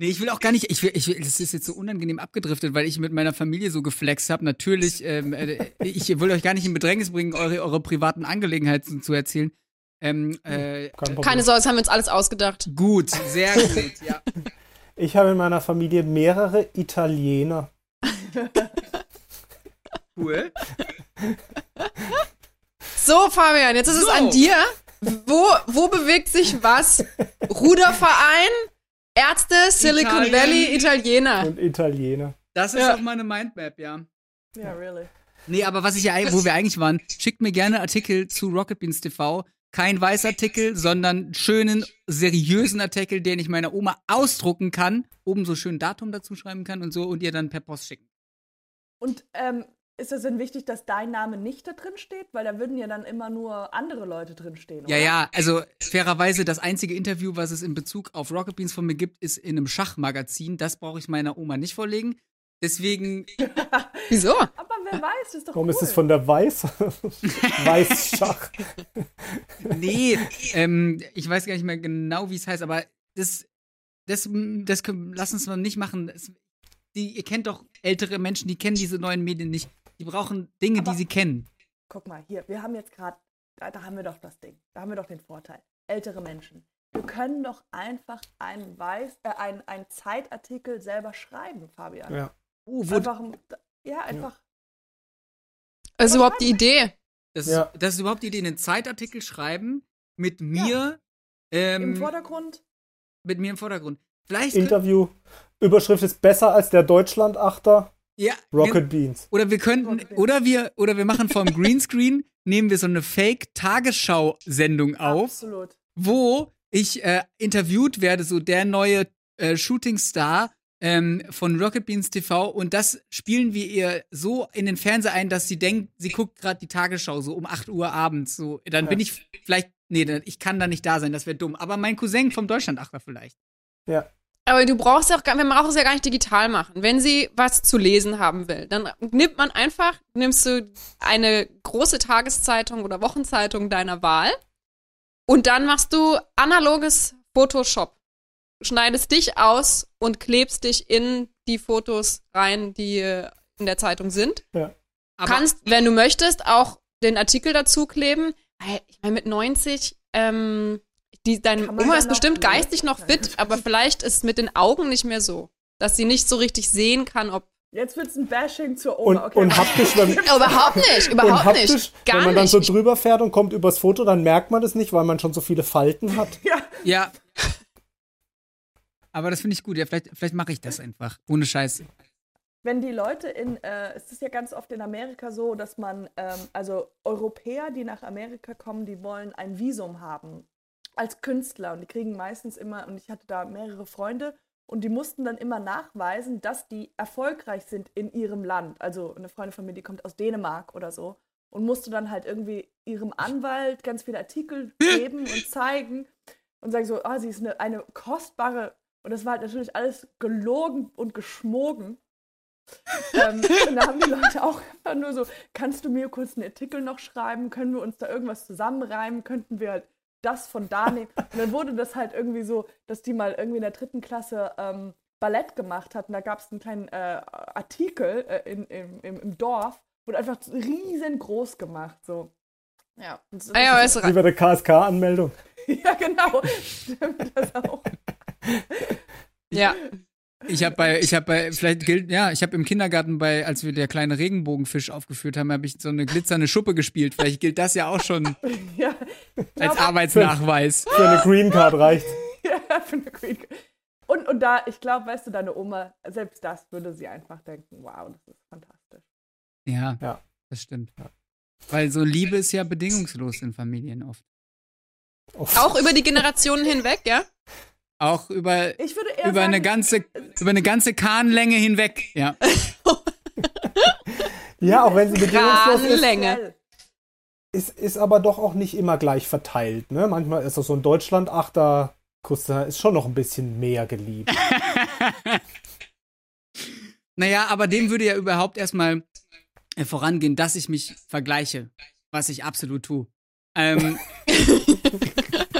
Nee, ich will auch gar nicht, ich will, ich will, das ist jetzt so unangenehm abgedriftet, weil ich mit meiner Familie so geflext habe. Natürlich, ähm, äh, ich will euch gar nicht in Bedrängnis bringen, eure, eure privaten Angelegenheiten zu erzählen. Ähm, äh, Kein. Keine Sorge, das haben wir uns alles ausgedacht. gut, sehr gut, ja. Ich habe in meiner Familie mehrere Italiener. Cool. So, Fabian, jetzt ist es So. an dir. Wo, wo bewegt sich was? Ruderverein, Ärzte, Silicon Italien. Valley, Italiener. Und Italiener. Das ist Ja. auch meine Mindmap, ja. Ja, really. Nee, aber was ich ja, wo wir eigentlich waren, schickt mir gerne Artikel zu Rocket Beans TV. Kein Weißartikel, sondern schönen, seriösen Artikel, den ich meiner Oma ausdrucken kann, oben so schön Datum dazu schreiben kann und so und ihr dann per Post schicken. Und ähm, ist es denn wichtig, dass dein Name nicht da drin steht? Weil da würden ja dann immer nur andere Leute drin stehen. Ja, oder? ja, also fairerweise das einzige Interview, was es in Bezug auf Rocket Beans von mir gibt, ist in einem Schachmagazin. Das brauche ich meiner Oma nicht vorlegen. Deswegen, Wieso? Aber wer weiß, das ist doch Warum cool. ist es von der Weiß? Weißschach. nee, ähm, ich weiß gar nicht mehr genau, wie es heißt, aber das, das, das können, lass uns mal nicht machen. Das, die, ihr kennt doch ältere Menschen, die kennen diese neuen Medien nicht. Die brauchen Dinge, Aber- die sie kennen. Guck mal, hier, wir haben jetzt gerade, da, da haben wir doch das Ding. Da haben wir doch den Vorteil. Ältere Menschen. Wir können doch einfach einen, Weiß, äh, einen, einen Zeitartikel selber schreiben, Fabian. Ja. Oh, wo, Einfach, ja, einfach. Das ist überhaupt die Idee. das, Ja. das ist überhaupt die Idee, einen Zeitartikel schreiben mit mir, ähm, Im Vordergrund. mit mir im Vordergrund. Vielleicht Interview. Überschrift ist besser als der Deutschland-Achter. Ja, Rocket Beans. Oder wir könnten, oder wir, oder wir machen vom Greenscreen, nehmen wir so eine Fake-Tagesschau-Sendung auf, Absolut. wo ich äh, interviewt werde, so der neue äh, Shooting-Star ähm, von Rocket Beans TV und das spielen wir ihr so in den Fernseher ein, dass sie denkt, sie guckt gerade die Tagesschau so um 8 Uhr abends. So, dann bin ich vielleicht, nee, ich kann da nicht da sein, das wäre dumm. Aber mein Cousin vom Deutschlandachter vielleicht. Ja. Aber du brauchst ja auch, gar- man braucht es ja gar nicht digital machen. Wenn sie was zu lesen haben will, dann nimmt man einfach, nimmst du eine große Tageszeitung oder Wochenzeitung deiner Wahl und dann machst du analoges Photoshop. Schneidest dich aus und klebst dich in die Fotos rein, die äh, in der Zeitung sind. Ja. Kannst, wenn du möchtest, auch den Artikel dazu kleben. Ich meine, mit 90, ähm, die, deine Oma ist bestimmt geistig noch fit, aber vielleicht ist mit den Augen nicht mehr so, dass sie nicht so richtig sehen kann, ob. Jetzt wird's ein Bashing zur Und, Oma. okay, und haptisch, wenn, überhaupt nicht, und überhaupt haptisch, nicht. Gar wenn man dann so drüber fährt und kommt übers Foto, dann merkt man das nicht, weil man schon so viele Falten hat. ja, ja. Aber das finde ich gut. Ja, vielleicht, vielleicht mache ich das einfach. Ohne Scheiß. wenn die Leute in, äh, es ist ja ganz oft in Amerika so, dass man, ähm, also Europäer, die nach Amerika kommen, die wollen ein Visum haben als Künstler und die kriegen meistens immer, und ich hatte da mehrere Freunde und die mussten dann immer nachweisen, dass die erfolgreich sind in ihrem Land. Also eine Freundin von mir, die kommt aus Dänemark oder so und musste dann halt irgendwie ihrem Anwalt ganz viele Artikel geben und zeigen und sagen so, ah, sie ist eine, eine kostbare, und das war halt natürlich alles gelogen und geschmogen. ähm, und da haben die Leute auch einfach nur so, kannst du mir kurz einen Artikel noch schreiben? Können wir uns da irgendwas zusammenreimen? Könnten wir halt das von da nehmen? Und dann wurde das halt irgendwie so, dass die mal irgendwie in der dritten Klasse ähm, Ballett gemacht hatten. Da gab es einen kleinen äh, Artikel äh, in, im, im, im Dorf, wurde einfach riesengroß gemacht. So. Ja, und so, Ah ja, bei der KSK-Anmeldung. ja, genau. Stimmt das auch. ja. Ich habe bei, ich habe bei, vielleicht gilt, ja, ich habe im Kindergarten bei, als wir der kleine Regenbogenfisch aufgeführt haben, habe ich so eine glitzernde Schuppe gespielt. Vielleicht gilt das ja auch schon Ja, als Arbeitsnachweis. Für eine Green Card reicht. ja für eine Queen. Und, und da, ich glaube, weißt du, deine Oma, selbst das würde sie einfach denken, wow, das ist fantastisch. Ja, Ja. das stimmt. Weil so Liebe ist ja bedingungslos in Familien oft. Auch über die Generationen hinweg, ja? Auch über, Ich würde eher über sagen, eine ganze, über eine ganze Kahnlänge hinweg. Ja. Ja, auch wenn sie bedingungslos ist, Länge. ist, ist aber doch auch nicht immer gleich verteilt. Ne? Manchmal ist auch so ein Deutschland-Achter, Kuster ist schon noch ein bisschen mehr geliebt. Naja, aber dem würde ja überhaupt erstmal äh, vorangehen, dass ich mich vergleiche, was ich absolut tue. Ähm,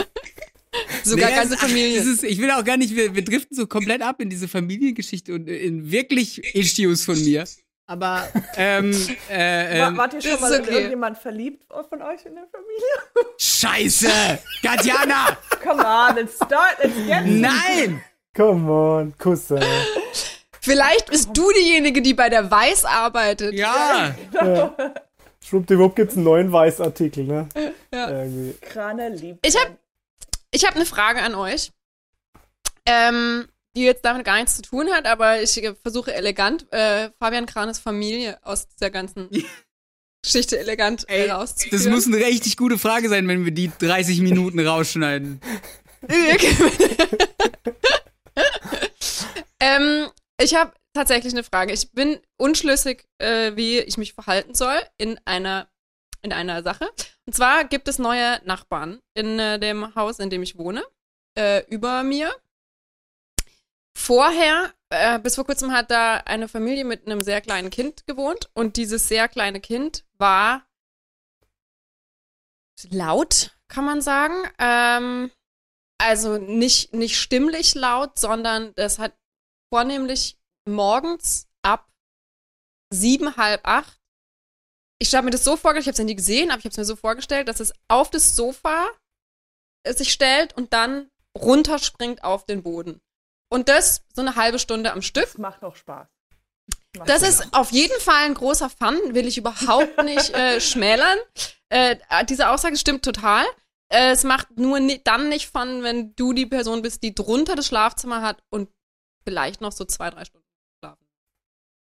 Sogar nee, ganze ach, Familie. dieses- ich will auch gar nicht, wir, wir driften so komplett ab in diese Familiengeschichte und in wirklich Issues von mir. Aber, ähm, äh, War, ähm, wart ihr schon ist mal in okay. irgendjemand verliebt von euch in der Familie? Scheiße! Katjana! Come on, let's start, let's get Nein! Come on, Kuster. Vielleicht bist du diejenige, die bei der Weiß arbeitet. Ja! Schwuppdiwupp gibt's einen neuen Weißartikel, ne? Ja. Irgendwie. Krane liebt. Ich hab- Ich habe eine Frage an euch, ähm, die jetzt damit gar nichts zu tun hat, aber ich versuche elegant äh, Fabian Kranes Familie aus dieser ganzen Geschichte elegant äh, Ey, rauszuführen. Das muss eine richtig gute Frage sein, wenn wir die 30 Minuten rausschneiden. ähm, ich ich habe tatsächlich eine Frage. Ich bin unschlüssig, äh, wie ich mich verhalten soll in einer, in einer Sache. Und zwar gibt es neue Nachbarn in äh, dem Haus, in dem ich wohne, äh, über mir. Vorher, äh, bis vor kurzem hat da eine Familie mit einem sehr kleinen Kind gewohnt und dieses sehr kleine Kind war laut, kann man sagen. Ähm, also nicht, nicht stimmlich laut, sondern das hat vornehmlich morgens ab sieben, halb acht. Ich habe mir das so vorgestellt, ich habe es ja nie gesehen, aber ich habe es mir so vorgestellt, dass es auf das Sofa sich stellt und dann runterspringt auf den Boden. Und das so eine halbe Stunde am Stück. Das macht auch Spaß. Macht Das ist auf jeden Fall ein großer Fun, will ich überhaupt nicht äh, schmälern. Äh, diese Aussage stimmt total. Äh, es macht nur ni dann nicht Fun, wenn du die Person bist, die drunter das Schlafzimmer hat und vielleicht noch so zwei, drei Stunden schlafen.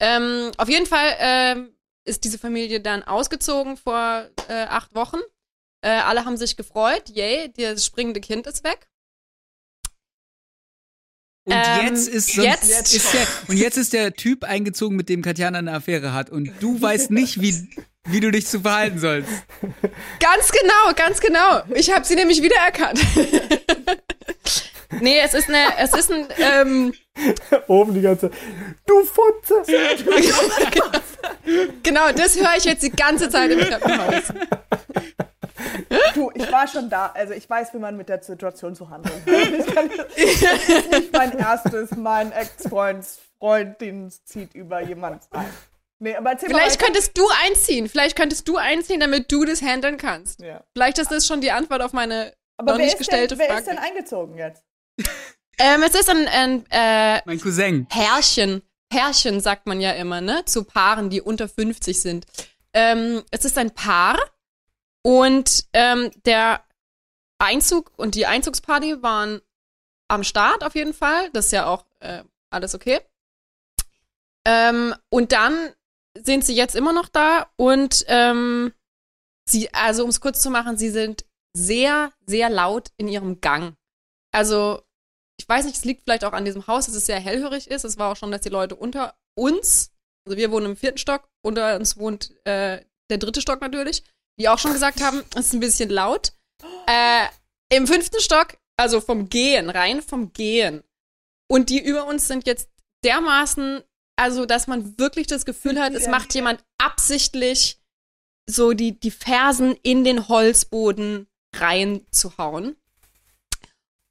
Ähm, auf jeden Fall ähm, ist diese Familie dann ausgezogen vor äh, acht Wochen. Äh, alle haben sich gefreut. Yay, das springende Kind ist weg. Und Ähm, jetzt ist sonst jetzt- ist der, und jetzt ist der Typ eingezogen, mit dem Katjana eine Affäre hat und du weißt nicht, wie, wie du dich zu verhalten sollst. Ganz genau, ganz genau. Ich habe sie nämlich wiedererkannt. nee, es ist eine, es ist ein, ähm, Oben die ganze. Du Futze! genau, das höre ich jetzt die ganze Zeit im Treppenhaus. Du, ich war schon da. Also ich weiß, wie man mit der Situation zu handeln hat. Das ist nicht mein erstes, mein Ex-Freund, Freundin zieht über jemand ein. Nee, aber Vielleicht mal könntest du einziehen, vielleicht könntest du einziehen, damit du das handeln kannst. Ja. Vielleicht ist das schon die Antwort auf meine Aber noch wer, nicht ist gestellte denn, wer Frage. ist denn eingezogen jetzt? Ähm, es ist ein, ein äh, Mein Cousin. Pärchen. Pärchen sagt man ja immer, ne? Zu Paaren, die unter 50 sind. Ähm, es ist ein Paar und ähm, der Einzug und die Einzugsparty waren am Start auf jeden Fall. Das ist ja auch äh, alles okay. Ähm, und dann sind sie jetzt immer noch da und ähm, sie, also um es kurz zu machen, sie sind sehr, sehr laut in ihrem Gang. Also ich weiß nicht, es liegt vielleicht auch an diesem Haus, dass es sehr hellhörig ist. Es war auch schon, dass die Leute unter uns, also wir wohnen im vierten Stock, unter uns wohnt äh, der dritte Stock natürlich, die auch schon gesagt haben, es ist ein bisschen laut. Äh, Im fünften Stock, also vom Gehen, rein vom Gehen. Und die über uns sind jetzt dermaßen, also dass man wirklich das Gefühl hat, es macht jemand absichtlich so die, die Fersen in den Holzboden reinzuhauen.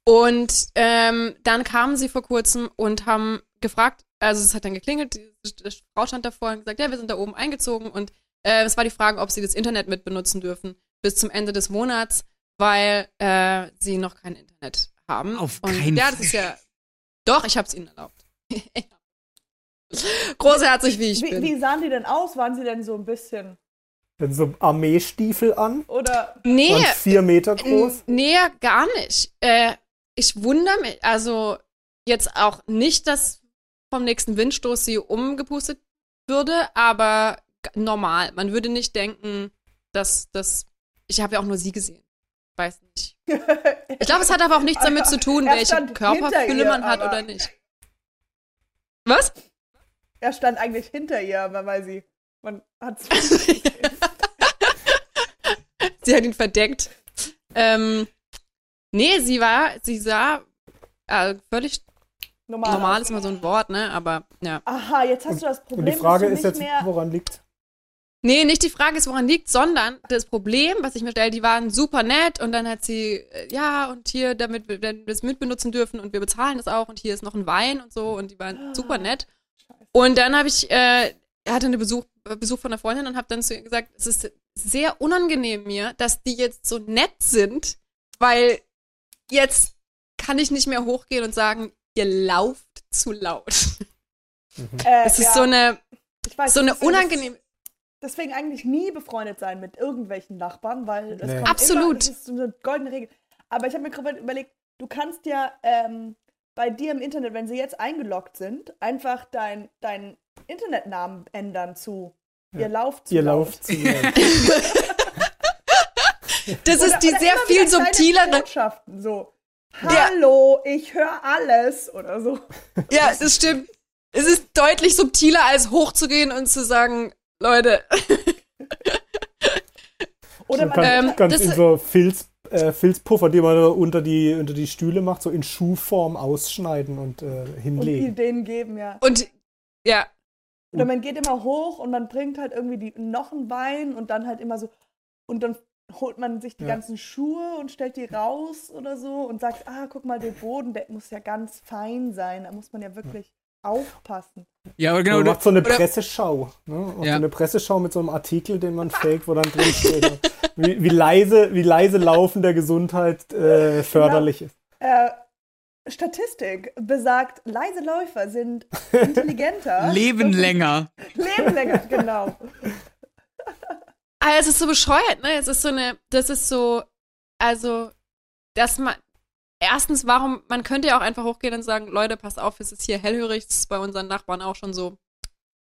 Und ähm, dann kamen sie vor kurzem und haben gefragt, also es hat dann geklingelt, die, die Frau stand davor und gesagt, ja, wir sind da oben eingezogen und äh, es war die Frage, ob sie das Internet mit benutzen dürfen bis zum Ende des Monats, weil äh, sie noch kein Internet haben. Auf und keinen ja, das ist ja doch, ich habe es ihnen erlaubt. Großherzig wie ich Wie, bin. wie sahen die denn aus? Waren sie denn so ein bisschen Dann so Armeestiefel an. oder nee, Waren vier Meter groß. Nee, gar nicht. Äh, ich wundere mich, also jetzt auch nicht, dass vom nächsten Windstoß sie umgepustet würde, aber normal. Man würde nicht denken, dass das. Ich habe ja auch nur sie gesehen. Weiß nicht. Ich glaube, es hat aber auch nichts damit zu tun, welche Körperfülle ihr, man hat oder nicht. Was? er stand eigentlich hinter ihr, aber weil sie man hat Sie hat ihn verdeckt. Ähm, nee, sie war, sie sah äh, völlig normal. normal ist immer so ein Wort, ne? Aber ja. Aha, jetzt hast du das Problem. Und die Frage ist jetzt, nicht mehr woran liegt? Nee, nicht die Frage ist, woran liegt, sondern das Problem, was ich mir stelle, die waren super nett und dann hat sie, äh, ja, und hier, damit wir das mitbenutzen dürfen und wir bezahlen das auch und hier ist noch ein Wein und so und die waren super nett. Und dann habe ich, äh, hatte einen Besuch, äh, Besuch von einer Freundin und habe dann zu ihr gesagt, es ist sehr unangenehm mir, dass die jetzt so nett sind, weil jetzt kann ich nicht mehr hochgehen und sagen, ihr lauft zu laut. äh, Es ist ja, so eine, ich weiß, so eine unangenehme, Deswegen eigentlich nie befreundet sein mit irgendwelchen Nachbarn, weil es Nee. kommt Absolut. Immer, das ist so eine goldene Regel. Aber ich habe mir gerade überlegt, du kannst ja ähm, bei dir im Internet, wenn sie jetzt eingeloggt sind, einfach dein, deinen Internetnamen ändern zu ihr lauft zu Ihr laut. lauft zu das ist Oder- die oder sehr viel subtilere, Botschaften, so. Hallo, ich höre alles oder so. Ja, das stimmt. es ist deutlich subtiler, als hochzugehen und zu sagen, Leute, Oder Man kann, Ähm, ganz das- in so Filz, äh, Filzpuffer, die man unter die, unter die Stühle macht, so in Schuhform ausschneiden und äh, und hinlegen. Ideen geben, ja. und ja, Oder man geht immer hoch und man bringt halt irgendwie die, noch einen Wein und dann halt immer so. Und dann holt man sich die Ja. ganzen Schuhe und stellt die raus oder so und sagt, ah, guck mal, der Boden, der muss ja ganz fein sein. Da muss man ja wirklich aufpassen. Ja, aber Genau, genau. man macht so eine oder- Presseschau. Ne? Ja. so eine Presseschau mit so einem Artikel, den man fake, wo dann drin steht, wie, wie, leise, wie leise Laufen der Gesundheit äh, förderlich ist. Äh, Statistik besagt, leise Läufer sind intelligenter. Leben länger. Leben länger, genau. Ah, es ist so bescheuert, ne? Es ist so eine, das ist so, also, dass man, erstens, warum, man könnte ja auch einfach hochgehen und sagen, Leute, passt auf, es ist hier hellhörig, das ist bei unseren Nachbarn auch schon so.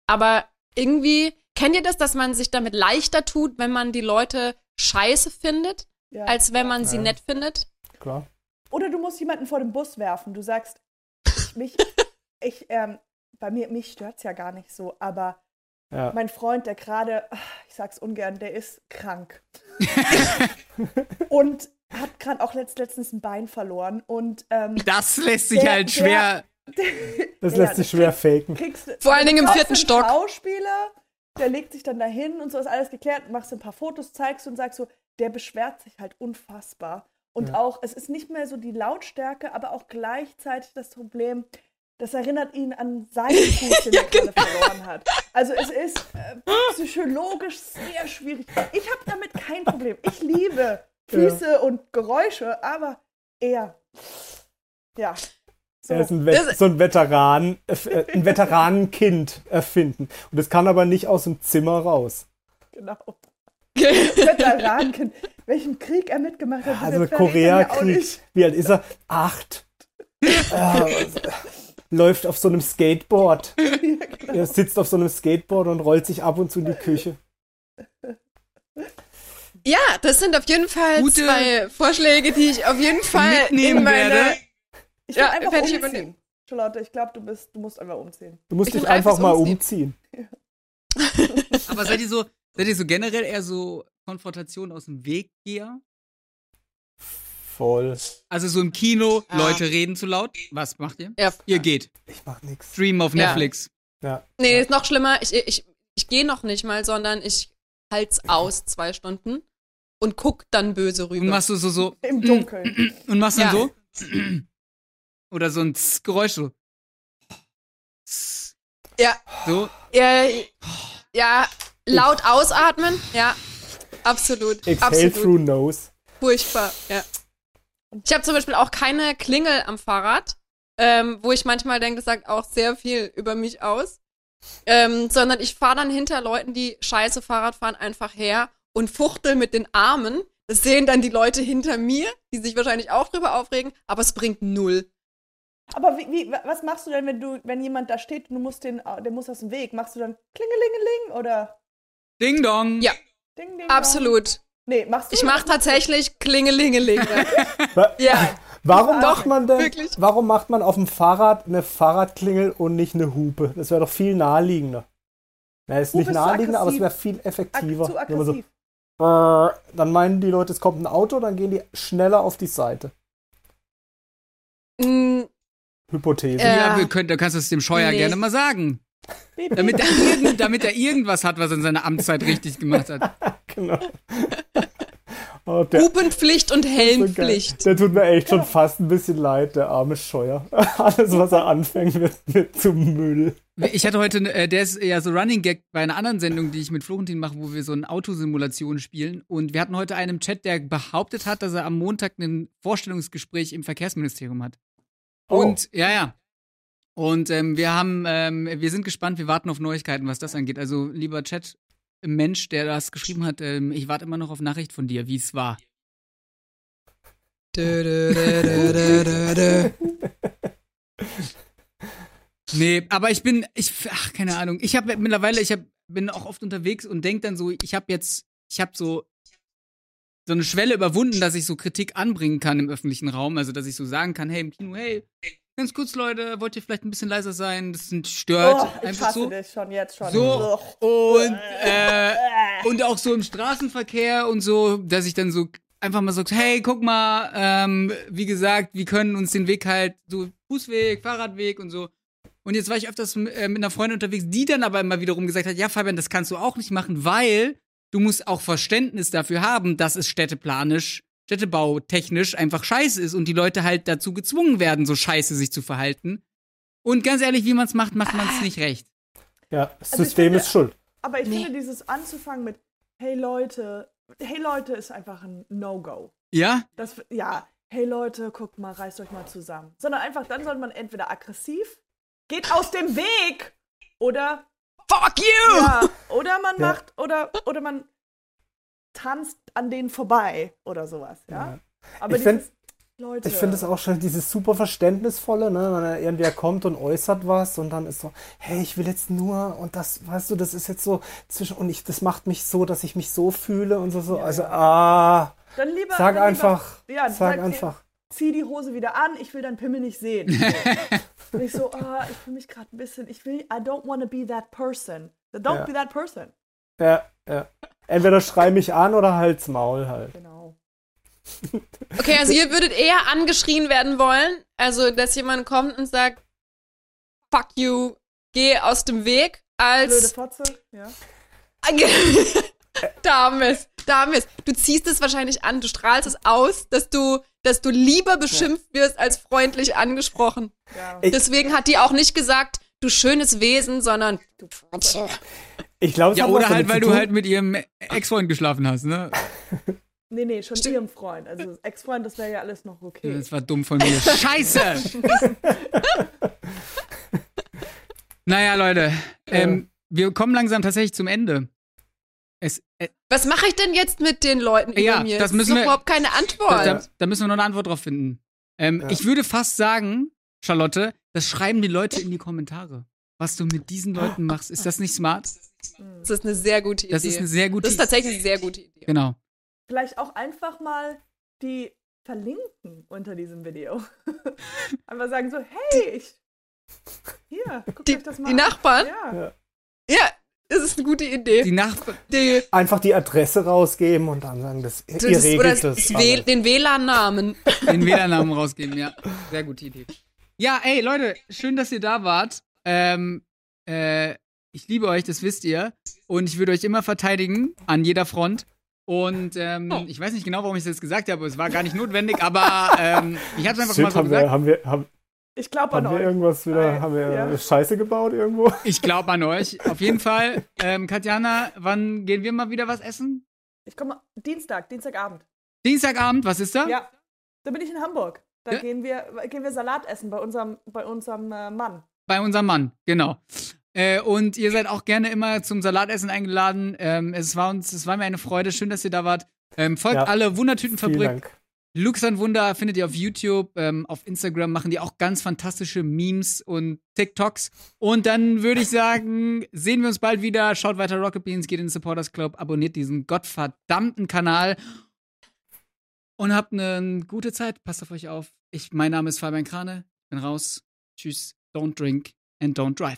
Aber irgendwie, kennt ihr das, dass man sich damit leichter tut, wenn man die Leute scheiße findet, Ja. als wenn man sie Ja. nett findet? Klar. Oder du musst jemanden vor den Bus werfen. Du sagst, ich, mich, ich, ähm, bei mir, mich stört's ja gar nicht so, aber Ja. mein Freund, der gerade, ich sag's ungern, der ist krank. und hat gerade auch letzt, letztens ein Bein verloren. Und ähm, Das lässt sich Der- halt schwer. Das Ja, lässt sich das schwer faken. kriegst. Vor allen Dingen im vierten Stock. Schauspieler, der legt sich dann dahin und so ist alles geklärt, machst ein paar Fotos, zeigst und sagst so, der beschwert sich halt unfassbar. Und Ja. auch, es ist nicht mehr so die Lautstärke, aber auch gleichzeitig das Problem, das erinnert ihn an seinen Fuß, den er gerade verloren hat. Also es ist äh, psychologisch sehr schwierig. Ich habe damit kein Problem. Ich liebe Füße und Geräusche, aber er, ja. So. Er ist ein, so ein Veteran, äh, ein Veteranenkind erfinden. Und das kann aber nicht aus dem Zimmer raus. Genau. Veteranenkind. Welchen Krieg er mitgemacht hat. Also er Koreakrieg. Wie alt ist er? Acht. äh, läuft auf so einem Skateboard. Er sitzt auf so einem Skateboard und rollt sich ab und zu in die Küche. Ja, das sind auf jeden Fall Gute- zwei Vorschläge, die ich auf jeden Fall Mitnehmen in meine, werde. Ich will Ja, einfach werde ich umziehen. übernehmen. Charlotte, ich glaube, du bist, du musst einfach umziehen. Du musst Ich dich einfach mal Umziehen. umziehen. Aber seid ihr so, seid ihr so generell eher so Konfrontation aus dem Weggeher? Voll. Also so im Kino, Ah. Leute reden zu laut. Was macht ihr? Ja, Ihr geht. Ich mach nix. Stream auf Ja. Netflix. Ja. Nee, ist noch schlimmer. Ich, ich, ich gehe noch nicht mal, sondern ich halt's aus zwei Stunden und guck dann böse rüber. Und machst du so, so, Im Dunkeln. und machst dann Ja. so. Oder so ein Zzz Geräusch so. Ja, So. ja, ja, laut ausatmen. Ja, absolut. Exhale absolut. through nose. Furchtbar, ja. Ich habe zum Beispiel auch keine Klingel am Fahrrad, ähm, wo ich manchmal denke, das sagt auch sehr viel über mich aus. Ähm, sondern ich fahre dann hinter Leuten, die scheiße Fahrrad fahren, einfach her und fuchtel mit den Armen. Das sehen dann die Leute hinter mir, die sich wahrscheinlich auch drüber aufregen, aber es bringt null. Aber wie, wie, was machst du denn, wenn du, wenn jemand da steht und du musst den, der muss aus dem Weg? Machst du dann Klingelingeling oder Ding dong. Ja. Ding, ding, dong? Nee, machst du Ich mache du- tatsächlich Klingelingeling. Ja. Warum Doch, macht man denn, wirklich. warum macht man auf dem Fahrrad eine Fahrradklingel und nicht eine Hupe? Das wäre doch viel naheliegender. Na, ist Hupe nicht zu naheliegender, aber es wäre viel Ag effektiver. zu man so, aggressiv. brrr, dann meinen die Leute, es kommt ein Auto, dann gehen die schneller auf die Seite. Mm, Hypothese. Äh, Ja, wir können, da kannst du es dem Scheuer Nee. gerne mal sagen. Damit er, damit er irgendwas hat, was er in seiner Amtszeit richtig gemacht hat. Genau. Oh, der, Hupenpflicht und so. Helmpflicht. der tut mir echt schon fast ein bisschen leid, der arme Scheuer. Alles, was er anfängt, wird, wird zum Müll. Ich hatte heute, äh, der ist ja so Running Gag bei einer anderen Sendung, die ich mit Florentin mache, wo wir so eine Autosimulation spielen. Und wir hatten heute einen im Chat, der behauptet hat, dass er am Montag ein Vorstellungsgespräch im Verkehrsministerium hat. Oh. Und ja, ja. Und ähm, wir haben, ähm, wir sind gespannt, wir warten auf Neuigkeiten, was das angeht. Also, lieber Chat, Mensch, der das geschrieben hat, ähm, ich warte immer noch auf Nachricht von dir, wie es war. Nee, aber ich bin, ich, ach, keine Ahnung. Ich habe mittlerweile, ich hab, bin auch oft unterwegs und denk dann so, ich habe jetzt, ich habe so so eine Schwelle überwunden, dass ich so Kritik anbringen kann im öffentlichen Raum. Also, dass ich so sagen kann, hey, im Kino, hey, ganz kurz, Leute, wollt ihr vielleicht ein bisschen leiser sein? Das sind stört. Oh, ich einfach hasse so. dich schon jetzt schon. So, und, äh, und auch so im Straßenverkehr und so, dass ich dann so einfach mal sag, hey, guck mal, ähm, wie gesagt, wir können uns den Weg halt, so Fußweg, Fahrradweg und so. Und jetzt war ich öfters äh, mit einer Freundin unterwegs, die dann aber immer wiederum gesagt hat, ja, Fabian, das kannst du auch nicht machen, weil du musst auch Verständnis dafür haben, dass es städteplanisch, städtebautechnisch einfach scheiße ist und die Leute halt dazu gezwungen werden, so scheiße sich zu verhalten. Und ganz ehrlich, wie man es macht, macht man es nicht recht. Ja, das Also System finde- ist schuld. Aber ich Nee. finde, dieses anzufangen mit Hey Leute, hey Leute ist einfach ein No-Go. Ja? Das, ja, hey Leute, guckt mal, reißt euch mal zusammen. Sondern einfach, dann sollte man entweder aggressiv, geht aus dem Weg, oder, Fuck you! ja, oder man Ja. macht, oder, oder man tanzt an denen vorbei, oder sowas, ja. Aber Ich find- dieses, Leute. Ich finde es auch schon dieses super Verständnisvolle, ne? wenn er irgendwer kommt und äußert was und dann ist so, hey, ich will jetzt nur und das, weißt du, das ist jetzt so zwischen und ich, das macht mich so, dass ich mich so fühle und so, so. Ja, also, ja. ah, Dann lieber, sag dann einfach, Lieber, ja, sag sag- einfach. Zieh die Hose wieder an, ich will deinen Pimmel nicht sehen. Und ich so, ah, ich fühle mich gerade ein bisschen, ich will, I don't want to be that person. So don't Ja. be that person. Ja, ja. Entweder schrei mich an oder halt's Maul halt. Genau. Okay, also ihr würdet eher angeschrien werden wollen, also dass jemand kommt und sagt, fuck you, geh aus dem Weg, Blöde als Fotze, ja. Damis, Damis, du ziehst es wahrscheinlich an, du strahlst es aus, dass du, dass du lieber beschimpft wirst als freundlich angesprochen. ja. Deswegen hat die auch nicht gesagt, du schönes Wesen, sondern du Fotze. Ich glaube, es Ja, oder halt, weil du halt mit ihrem Ex-Freund geschlafen hast, ne? Nee, nee, schon ihrem Freund. Also Ex-Freund, das wäre ja alles noch okay. Das war dumm von mir. Scheiße! naja, Leute, ähm, wir kommen langsam tatsächlich zum Ende. Es, äh, Was mache ich denn jetzt mit den Leuten über Ja, mir? das müssen ist doch wir- überhaupt keine Antwort. da, da müssen wir noch eine Antwort drauf finden. Ähm, Ja. Ich würde fast sagen, Charlotte, das schreiben die Leute in die Kommentare. Was du mit diesen Leuten machst, ist das nicht smart? Das ist eine sehr gute Idee. Das ist eine sehr gute Das ist tatsächlich eine sehr gute Idee. Genau. Vielleicht auch einfach mal die verlinken unter diesem Video. einfach sagen so, hey, ich. Hier, guckt Die, euch das mal die an. Nachbarn? Ja. Ja, das ist eine gute Idee. Die Nachbarn. Einfach die Adresse rausgeben und dann sagen, das, das, ihr regelt das das. Alles. den WLAN-Namen. Den WLAN-Namen rausgeben, ja. Sehr gute Idee. Ja, ey, Leute, schön, dass ihr da wart. Ähm, äh, ich liebe euch, das wisst ihr. Und ich würde euch immer verteidigen, an jeder Front. Und ähm, Oh. ich weiß nicht genau, warum ich das jetzt gesagt habe, es war gar nicht notwendig, aber ähm, ich habe es einfach Shit, mal so haben, wir, gesagt. haben, wir, haben, Ich glaube an haben wir euch. irgendwas wieder, Nein, haben wir ja. Scheiße gebaut irgendwo? Ich glaube an euch. Auf jeden Fall. Ähm, Katjana, wann gehen wir mal wieder was essen? Ich komme Dienstag, Dienstagabend. Dienstagabend, was ist da? Ja. Da bin ich in Hamburg. Da Ja. gehen, wir, gehen wir Salat essen bei unserem, bei unserem äh, Mann. Bei unserem Mann, genau. Äh, und ihr seid auch gerne immer zum Salatessen eingeladen. Ähm, es war uns, es war mir eine Freude. Schön, dass ihr da wart. Ähm, folgt Ja. alle Wundertütenfabrik. Lux an Wunder findet ihr auf YouTube, ähm, auf Instagram machen die auch ganz fantastische Memes und TikToks. Und dann würde ich sagen, sehen wir uns bald wieder. Schaut weiter Rocket Beans, geht in den Supporters Club, abonniert diesen gottverdammten Kanal und habt eine gute Zeit. Passt auf euch auf. Ich, mein Name ist Fabian Krane. Bin raus. Tschüss. Don't drink and don't drive.